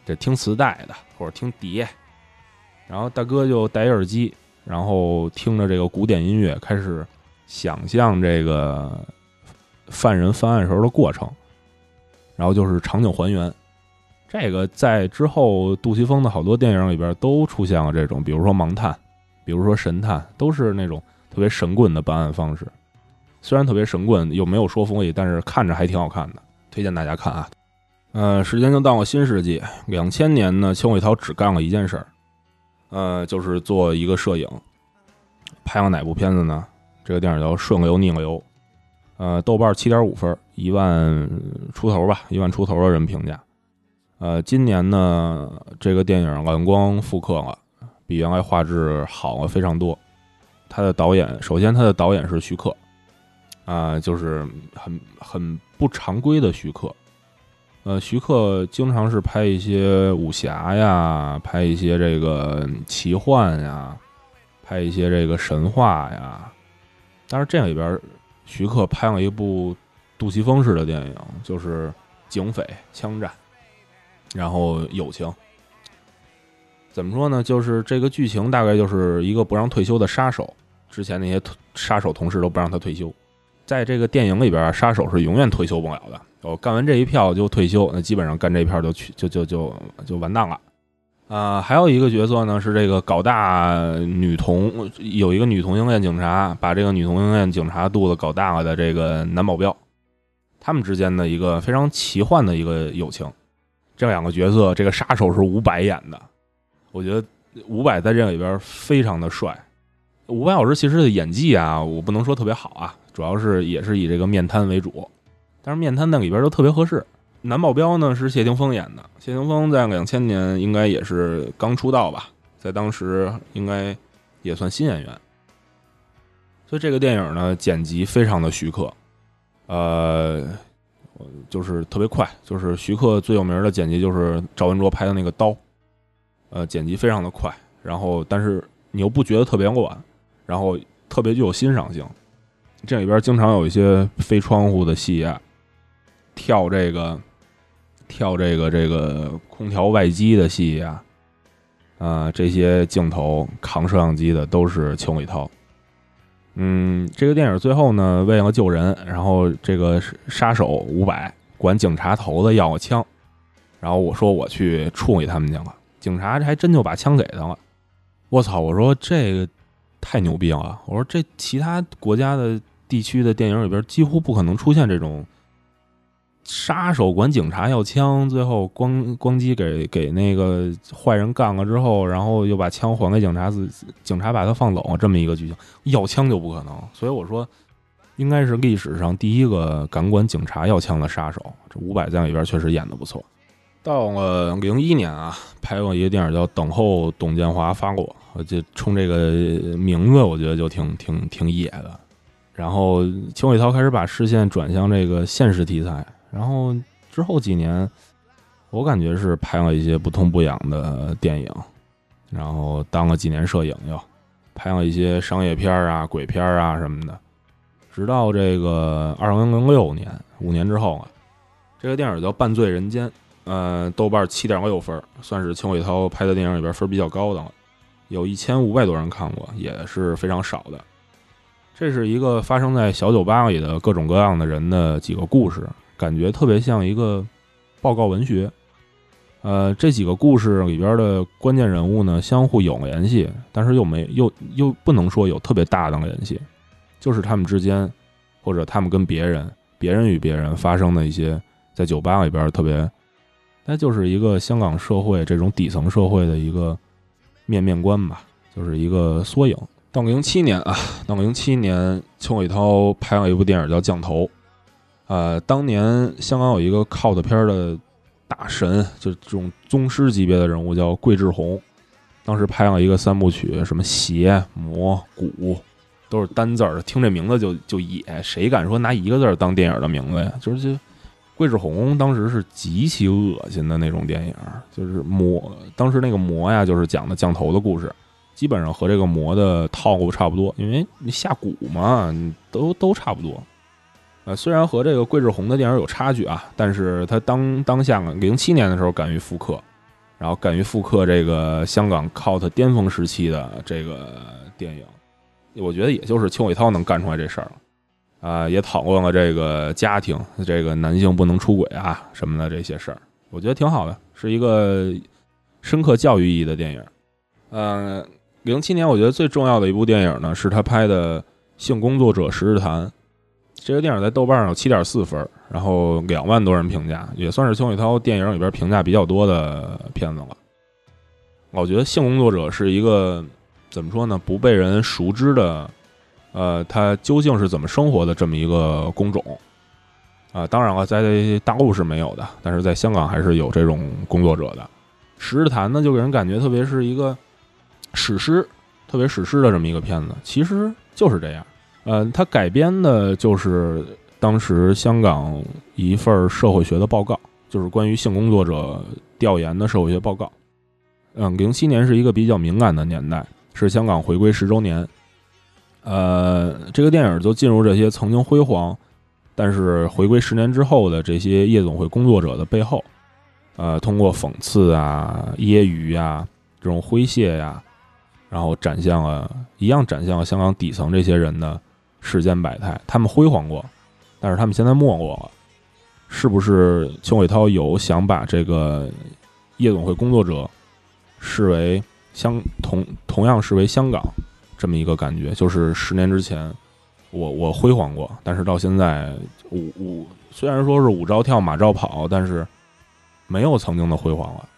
这听磁带的或者听碟，然后大哥就戴耳机，然后听着这个古典音乐，开始想象这个犯人犯案时候的过程，然后就是场景还原。这个在之后杜琪峰的好多电影里边都出现了这种，比如说《盲探》，比如说《神探》，都是那种特别神棍的办案方式。虽然特别神棍，又没有说服力，但是看着还挺好看的，推荐大家看啊。呃，时间就到了新世纪，两千年呢，邱伟涛只干了一件事儿，呃，就是做一个摄影，拍了哪部片子呢？这个电影叫《顺流逆流》，呃，豆瓣七点五分，一万出头吧，一万出头的人评价。呃，今年呢，这个电影蓝光复刻了，比原来画质好了非常多。他的导演，首先他的导演是徐克。啊，就是很很不常规的徐克，呃，徐克经常是拍一些武侠呀，拍一些这个奇幻呀，拍一些这个神话呀。但是这里边，徐克拍了一部杜琪峰式的电影，就是警匪枪战，然后友情。怎么说呢？就是这个剧情大概就是一个不让退休的杀手，之前那些杀手同事都不让他退休。在这个电影里边，杀手是永远退休不了的。我干完这一票就退休，那基本上干这一票就去就就就就完蛋了。啊，还有一个角色呢，是这个搞大女同，有一个女同性恋警察，把这个女同性恋警察肚子搞大了的这个男保镖，他们之间的一个非常奇幻的一个友情。这两个角色，这个杀手是伍佰演的，我觉得伍佰在这里边非常的帅。伍佰老师其实的演技啊，我不能说特别好啊。主要是也是以这个面瘫为主，但是面瘫那里边都特别合适。男保镖呢是谢霆锋演的，谢霆锋在两千年应该也是刚出道吧，在当时应该也算新演员。所以这个电影呢剪辑非常的徐克，呃，就是特别快，就是徐克最有名的剪辑就是赵文卓拍的那个刀，呃，剪辑非常的快，然后但是你又不觉得特别乱，然后特别具有欣赏性。这里边经常有一些飞窗户的戏啊，跳这个，跳这个这个空调外机的戏呀，啊，这些镜头扛摄像机的都是邱伟涛。嗯，这个电影最后呢，为了救人，然后这个杀手伍佰管警察头子要了枪，然后我说我去处理他们去了，警察还真就把枪给他了。我操！我说这个。太牛逼了！我说这其他国家的地区的电影里边几乎不可能出现这种杀手管警察要枪，最后咣咣叽给给那个坏人干了之后，然后又把枪还给警察，警察把他放走，这么一个剧情，要枪就不可能。所以我说，应该是历史上第一个敢管警察要枪的杀手。这五百在里边确实演的不错。到了零一年啊，拍过一个电影叫《等候董建华发落》，我就冲这个名字，我觉得就挺挺挺野的。然后秦伟涛开始把视线转向这个现实题材。然后之后几年，我感觉是拍了一些不痛不痒的电影，然后当了几年摄影，又拍了一些商业片啊、鬼片啊什么的。直到这个二零零六年，五年之后啊，这个电影叫《半醉人间》，呃，豆瓣七点六分，算是秦伟涛拍的电影里边分比较高的了，有一千五百多人看过，也是非常少的。这是一个发生在小酒吧里的各种各样的人的几个故事。感觉特别像一个报告文学，呃，这几个故事里边的关键人物呢，相互有联系，但是又没又又不能说有特别大的联系，就是他们之间，或者他们跟别人，别人与别人发生的一些在酒吧里边特别，那就是一个香港社会这种底层社会的一个面面观吧，就是一个缩影。到零七年啊，到零七年，邱伟涛拍了一部电影叫《降头》。呃，当年香港有一个靠的片的大神，就这种宗师级别的人物叫桂志红，当时拍了一个三部曲，什么邪魔蛊，都是单字儿，听这名字就就野，谁敢说拿一个字当电影的名字呀？就是就桂志红当时是极其恶心的那种电影，就是魔，当时那个魔呀，就是讲的降头的故事，基本上和这个魔的套路差不多，因为你下蛊嘛，都都差不多。呃，虽然和这个桂志红的电影有差距啊，但是他当当下零七年的时候敢于复刻，然后敢于复刻这个香港 cult 巅峰时期的这个电影，我觉得也就是邱伟涛能干出来这事儿了，啊，也讨论了这个家庭，这个男性不能出轨啊什么的这些事儿，我觉得挺好的，是一个深刻教育意义的电影。嗯，零七年我觉得最重要的一部电影呢，是他拍的《性工作者十日谈》。这个电影在豆瓣上有七点四分，然后两万多人评价，也算是邱伟涛电影里边评价比较多的片子了。我觉得性工作者是一个怎么说呢，不被人熟知的，呃，他究竟是怎么生活的这么一个工种啊？当然了，在大陆是没有的，但是在香港还是有这种工作者的。《十日谈》呢，就给人感觉特别是一个史诗，特别史诗的这么一个片子，其实就是这样。呃，它改编的就是当时香港一份社会学的报告，就是关于性工作者调研的社会学报告。嗯，零七年是一个比较敏感的年代，是香港回归十周年。呃，这个电影就进入这些曾经辉煌，但是回归十年之后的这些夜总会工作者的背后，呃，通过讽刺啊、揶揄呀、这种诙谐呀，然后展现了一样展现了香港底层这些人的。世间百态，他们辉煌过，但是他们现在没落了。是不是邱伟涛有想把这个夜总会工作者视为香同同样视为香港这么一个感觉？就是十年之前，我我辉煌过，但是到现在五五虽然说是五招跳马照跑，但是没有曾经的辉煌了。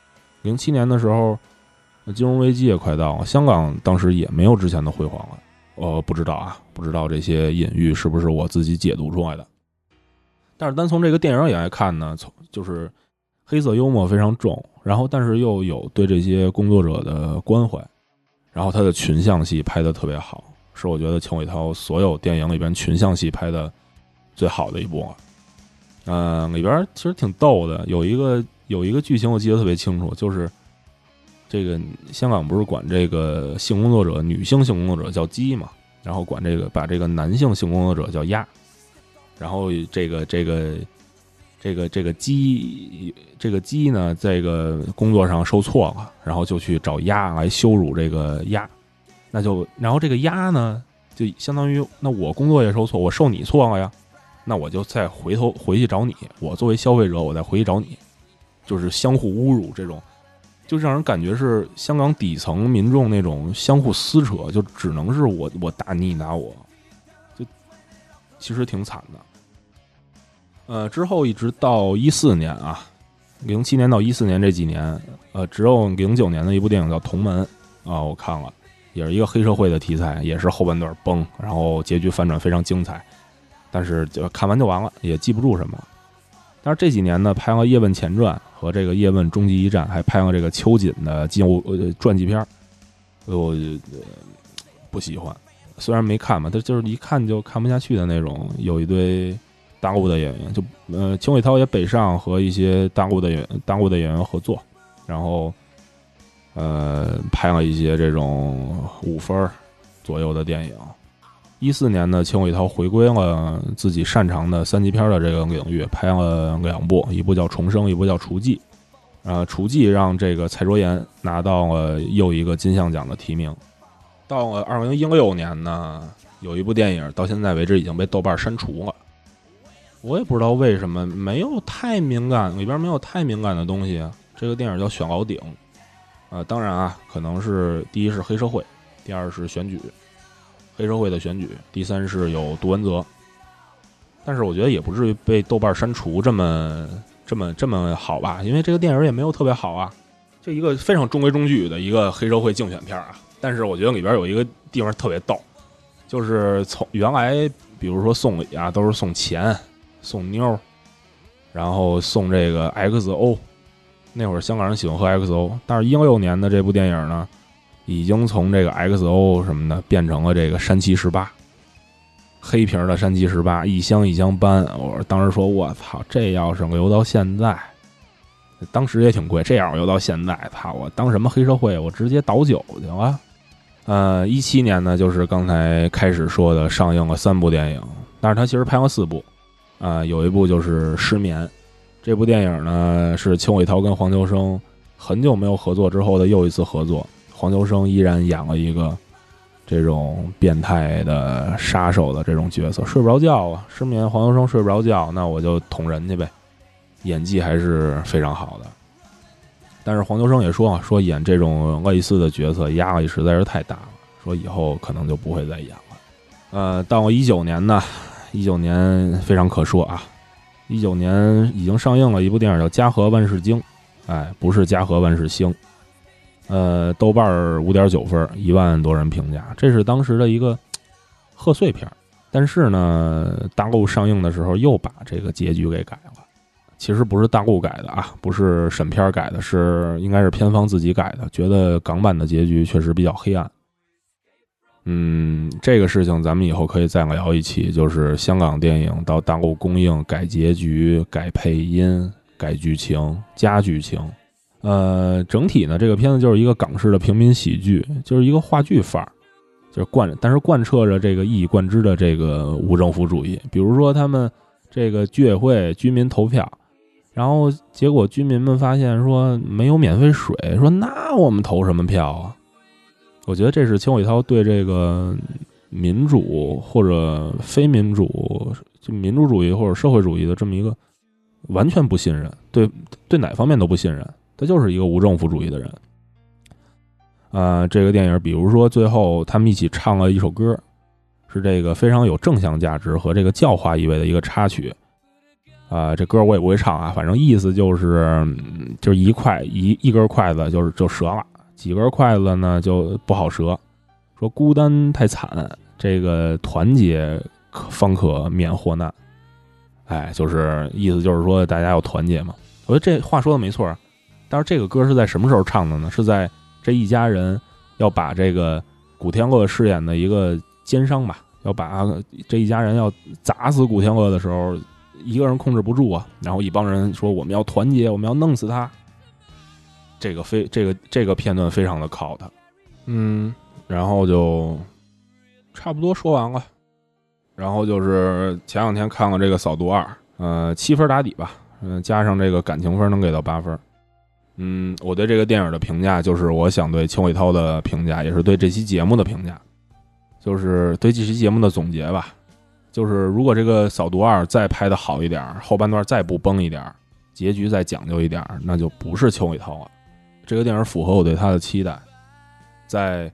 零七年的时候，金融危机也快到了，香港当时也没有之前的辉煌了。呃，不知道啊，不知道这些隐喻是不是我自己解读出来的。但是单从这个电影也来看呢，从就是黑色幽默非常重，然后但是又有对这些工作者的关怀，然后他的群像戏拍的特别好，是我觉得秦伟涛所有电影里边群像戏拍的最好的一部。啊嗯，里边其实挺逗的，有一个有一个剧情我记得特别清楚，就是。这个香港不是管这个性工作者、女性性工作者叫鸡嘛？然后管这个把这个男性性工作者叫鸭。然后这个这个这个这个鸡这个鸡呢，在这个工作上受挫了，然后就去找鸭来羞辱这个鸭。那就然后这个鸭呢，就相当于那我工作也受挫，我受你挫了呀，那我就再回头回去找你。我作为消费者，我再回去找你，就是相互侮辱这种。就让人感觉是香港底层民众那种相互撕扯，就只能是我我打你，你打我，就其实挺惨的。呃，之后一直到一四年啊，零七年到一四年这几年，呃，只有零九年的一部电影叫《同门》啊，我看了，也是一个黑社会的题材，也是后半段崩，然后结局反转非常精彩，但是就看完就完了，也记不住什么。但是这几年呢，拍了《叶问前传》和这个《叶问终极一战》，还拍了这个秋瑾的纪呃传记片儿，我不喜欢。虽然没看吧，他就是一看就看不下去的那种。有一堆大陆的演员，就呃，秦伟涛也北上和一些大陆的演大陆的演员合作，然后呃，拍了一些这种五分左右的电影。一四年呢，秦伟涛回归了自己擅长的三级片的这个领域，拍了两部，一部叫《重生》，一部叫《厨妓》。呃，《厨妓》让这个蔡卓妍拿到了又一个金像奖的提名。到了二零一六年呢，有一部电影到现在为止已经被豆瓣删除了。我也不知道为什么，没有太敏感，里边没有太敏感的东西。这个电影叫《选老顶》，啊，当然啊，可能是第一是黑社会，第二是选举，黑社会的选举，第三是有杜文泽。但是我觉得也不至于被豆瓣删除这么这么这么好吧，因为这个电影也没有特别好啊，就一个非常中规中矩的一个黑社会竞选片啊。但是我觉得里边有一个地方特别逗，就是从原来比如说送礼啊，都是送钱、送妞，然后送这个 XO。那会儿香港人喜欢喝 XO，但是一六年的这部电影呢，已经从这个 XO 什么的变成了这个山七十八，黑瓶的山七十八，一箱一箱搬。我当时说，我操，这要是留到现在。当时也挺贵，这样留到现在，操我当什么黑社会？我直接倒酒去了。呃，一七年呢，就是刚才开始说的，上映了三部电影，但是他其实拍了四部，啊，有一部就是《失眠》，这部电影呢是邱伟涛跟黄秋生很久没有合作之后的又一次合作，黄秋生依然演了一个这种变态的杀手的这种角色，睡不着觉啊，失眠，黄秋生睡不着觉，那我就捅人去呗，演技还是非常好的。但是黄秋生也说啊，说演这种类似的角色压力实在是太大了，说以后可能就不会再演了。呃，到了一九年呢，一九年非常可说啊，一九年已经上映了一部电影叫《家和万事兴》，哎，不是家和万事兴。呃，豆瓣五点九分，一万多人评价，这是当时的一个贺岁片。但是呢，大陆上映的时候又把这个结局给改了。其实不是大陆改的啊，不是审片改的，是应该是片方自己改的。觉得港版的结局确实比较黑暗。嗯，这个事情咱们以后可以再聊一期，就是香港电影到大陆公映改结局、改配音、改剧情、加剧情。呃，整体呢，这个片子就是一个港式的平民喜剧，就是一个话剧范儿，就是贯，但是贯彻着这个一以贯之的这个无政府主义。比如说他们这个居委会居民投票。然后结果居民们发现说没有免费水，说那我们投什么票啊？我觉得这是邱伟涛对这个民主或者非民主，就民主主义或者社会主义的这么一个完全不信任，对对哪方面都不信任，他就是一个无政府主义的人。啊，这个电影，比如说最后他们一起唱了一首歌，是这个非常有正向价值和这个教化意味的一个插曲。啊，这歌我也不会唱啊，反正意思就是，就是一筷一一根筷子就是就折了，几根筷子呢就不好折。说孤单太惨，这个团结可方可免祸难。哎，就是意思就是说大家要团结嘛。我觉得这话说的没错，但是这个歌是在什么时候唱的呢？是在这一家人要把这个古天乐饰演的一个奸商吧，要把这一家人要砸死古天乐的时候。一个人控制不住啊，然后一帮人说我们要团结，我们要弄死他。这个非这个这个片段非常的靠他，嗯，然后就差不多说完了。然后就是前两天看了这个《扫毒二》，呃，七分打底吧，嗯，加上这个感情分能给到八分。嗯，我对这个电影的评价就是我想对邱伟涛的评价，也是对这期节目的评价，就是对这期节目的总结吧。就是如果这个扫毒二再拍的好一点，后半段再不崩一点，结局再讲究一点，那就不是邱伟涛了。这个电影符合我对他的期待，在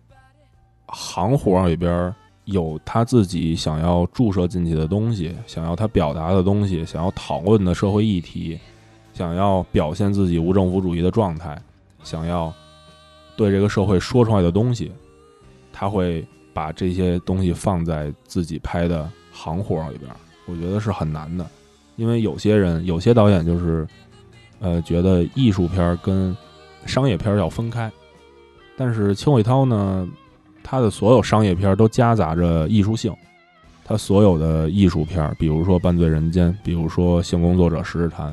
行活里边有他自己想要注射进去的东西，想要他表达的东西，想要讨论的社会议题，想要表现自己无政府主义的状态，想要对这个社会说出来的东西，他会把这些东西放在自己拍的行活里边。我觉得是很难的，因为有些人、有些导演就是，呃，觉得艺术片跟商业片要分开，但是邱伟涛呢？他的所有商业片都夹杂着艺术性，他所有的艺术片，比如说《半醉人间》，比如说《性工作者十日谈》，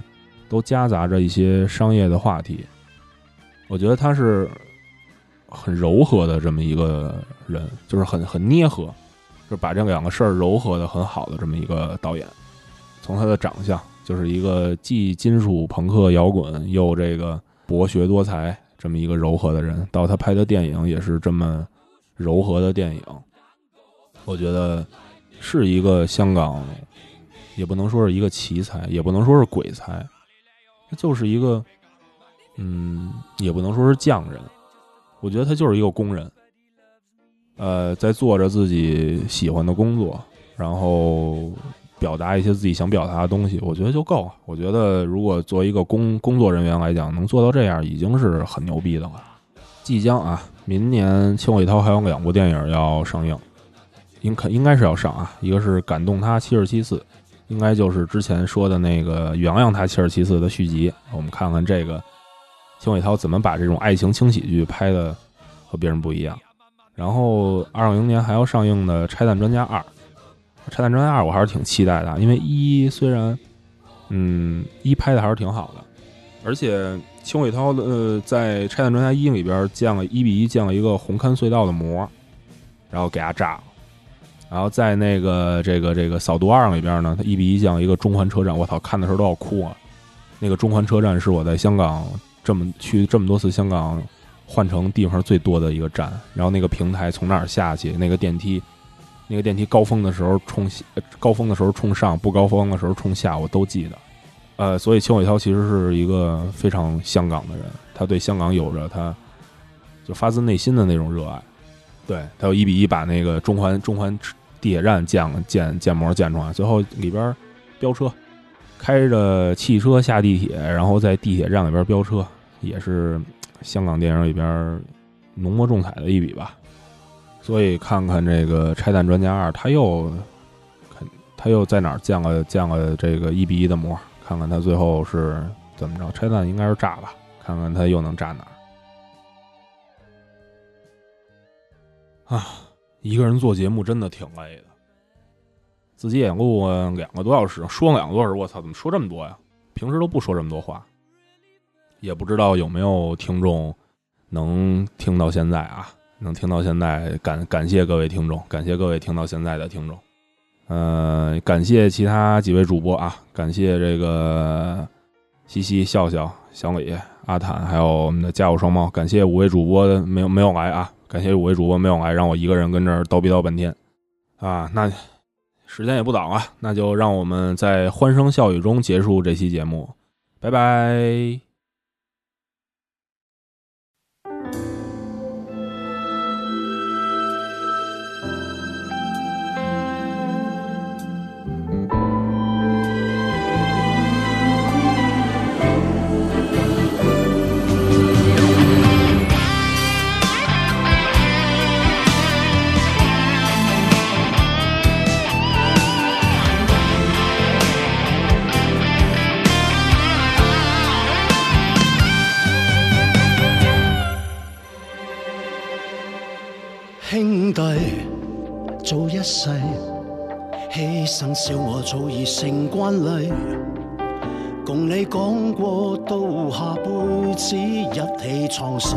都夹杂着一些商业的话题。我觉得他是很柔和的这么一个人，就是很很捏合，就把这两个事儿柔和的很好的这么一个导演。从他的长相，就是一个既金属朋克摇滚又这个博学多才这么一个柔和的人，到他拍的电影也是这么。柔和的电影，我觉得是一个香港，也不能说是一个奇才，也不能说是鬼才，他就是一个，嗯，也不能说是匠人。我觉得他就是一个工人，呃，在做着自己喜欢的工作，然后表达一些自己想表达的东西，我觉得就够了。我觉得如果作为一个工工作人员来讲，能做到这样，已经是很牛逼的了。即将啊。明年邱伟涛还有两部电影要上映，应肯应该是要上啊。一个是《感动他七十七次》，应该就是之前说的那个《原谅他七十七次》的续集。我们看看这个邱伟涛怎么把这种爱情轻喜剧拍的和别人不一样。然后二零年还要上映的《拆弹专家二》，《拆弹专家二》我还是挺期待的，因为一虽然嗯一拍的还是挺好的，而且。邱伟涛的呃，在《拆弹专家一》里边建了一比一建了一个红勘隧道的模，然后给他炸了。然后在那个这个这个扫毒二里边呢，他一比一讲一个中环车站。我操，看的时候都要哭啊！那个中环车站是我在香港这么去这么多次香港换乘地方最多的一个站。然后那个平台从那儿下去，那个电梯，那个电梯高峰的时候冲高峰的时候冲上，不高峰的时候冲下，我都记得。呃，所以邱伟涛其实是一个非常香港的人，他对香港有着他就发自内心的那种热爱。对他有一比一把那个中环中环地铁站建建建模建出来，最后里边飙车，开着汽车下地铁，然后在地铁站里边飙车，也是香港电影里边浓墨重彩的一笔吧。所以看看这个《拆弹专家二》，他又肯他又在哪儿建了建了这个一比一的模？看看他最后是怎么着？拆弹应该是炸吧？看看他又能炸哪儿？啊，一个人做节目真的挺累的。自己也录了两个多小时，说两个多小时，我操，怎么说这么多呀？平时都不说这么多话。也不知道有没有听众能听到现在啊？能听到现在，感感谢各位听众，感谢各位听到现在的听众。呃，感谢其他几位主播啊，感谢这个西西、笑笑、小李、阿坦，还有我们的家有双猫，感谢五位主播没有没有来啊，感谢五位主播没有来，让我一个人跟这儿叨逼叨半天啊。那时间也不早了，那就让我们在欢声笑语中结束这期节目，拜拜。牺牲，笑我早已成惯例。共你讲过，到下辈子一起创世，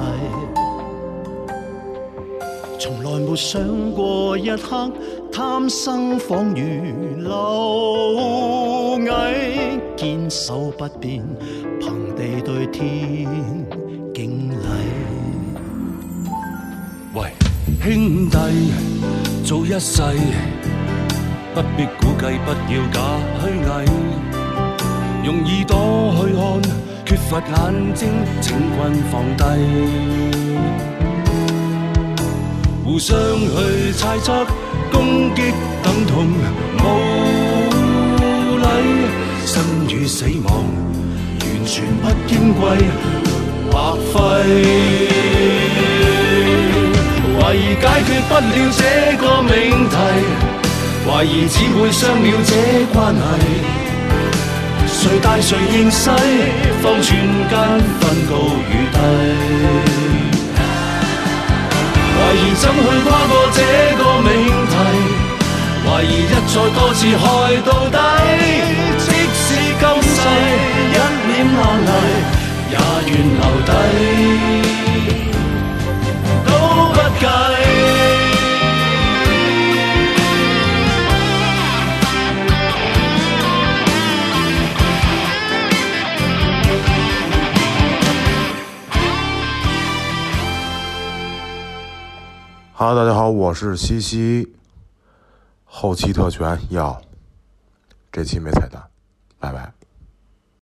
从来没想过一刻贪生仿如蝼蚁，坚守不变，凭地对天敬礼。喂兄弟，做一世，不必估计，不要假虚伪。用耳朵去看，缺乏眼睛，请君放低。互相去猜测，攻擊等同無禮，生與死亡完全不矜貴，白費。懷疑解決不了這個命題，懷疑只會傷了這關係。誰大誰認細，方寸間分高与低。懷疑怎去跨過這個命題，懷疑一再多次害到底。即使今世一臉爛泥，也願留低，都不计。哈喽，大家好，我是西西，后期特权要，这期没彩蛋，拜拜。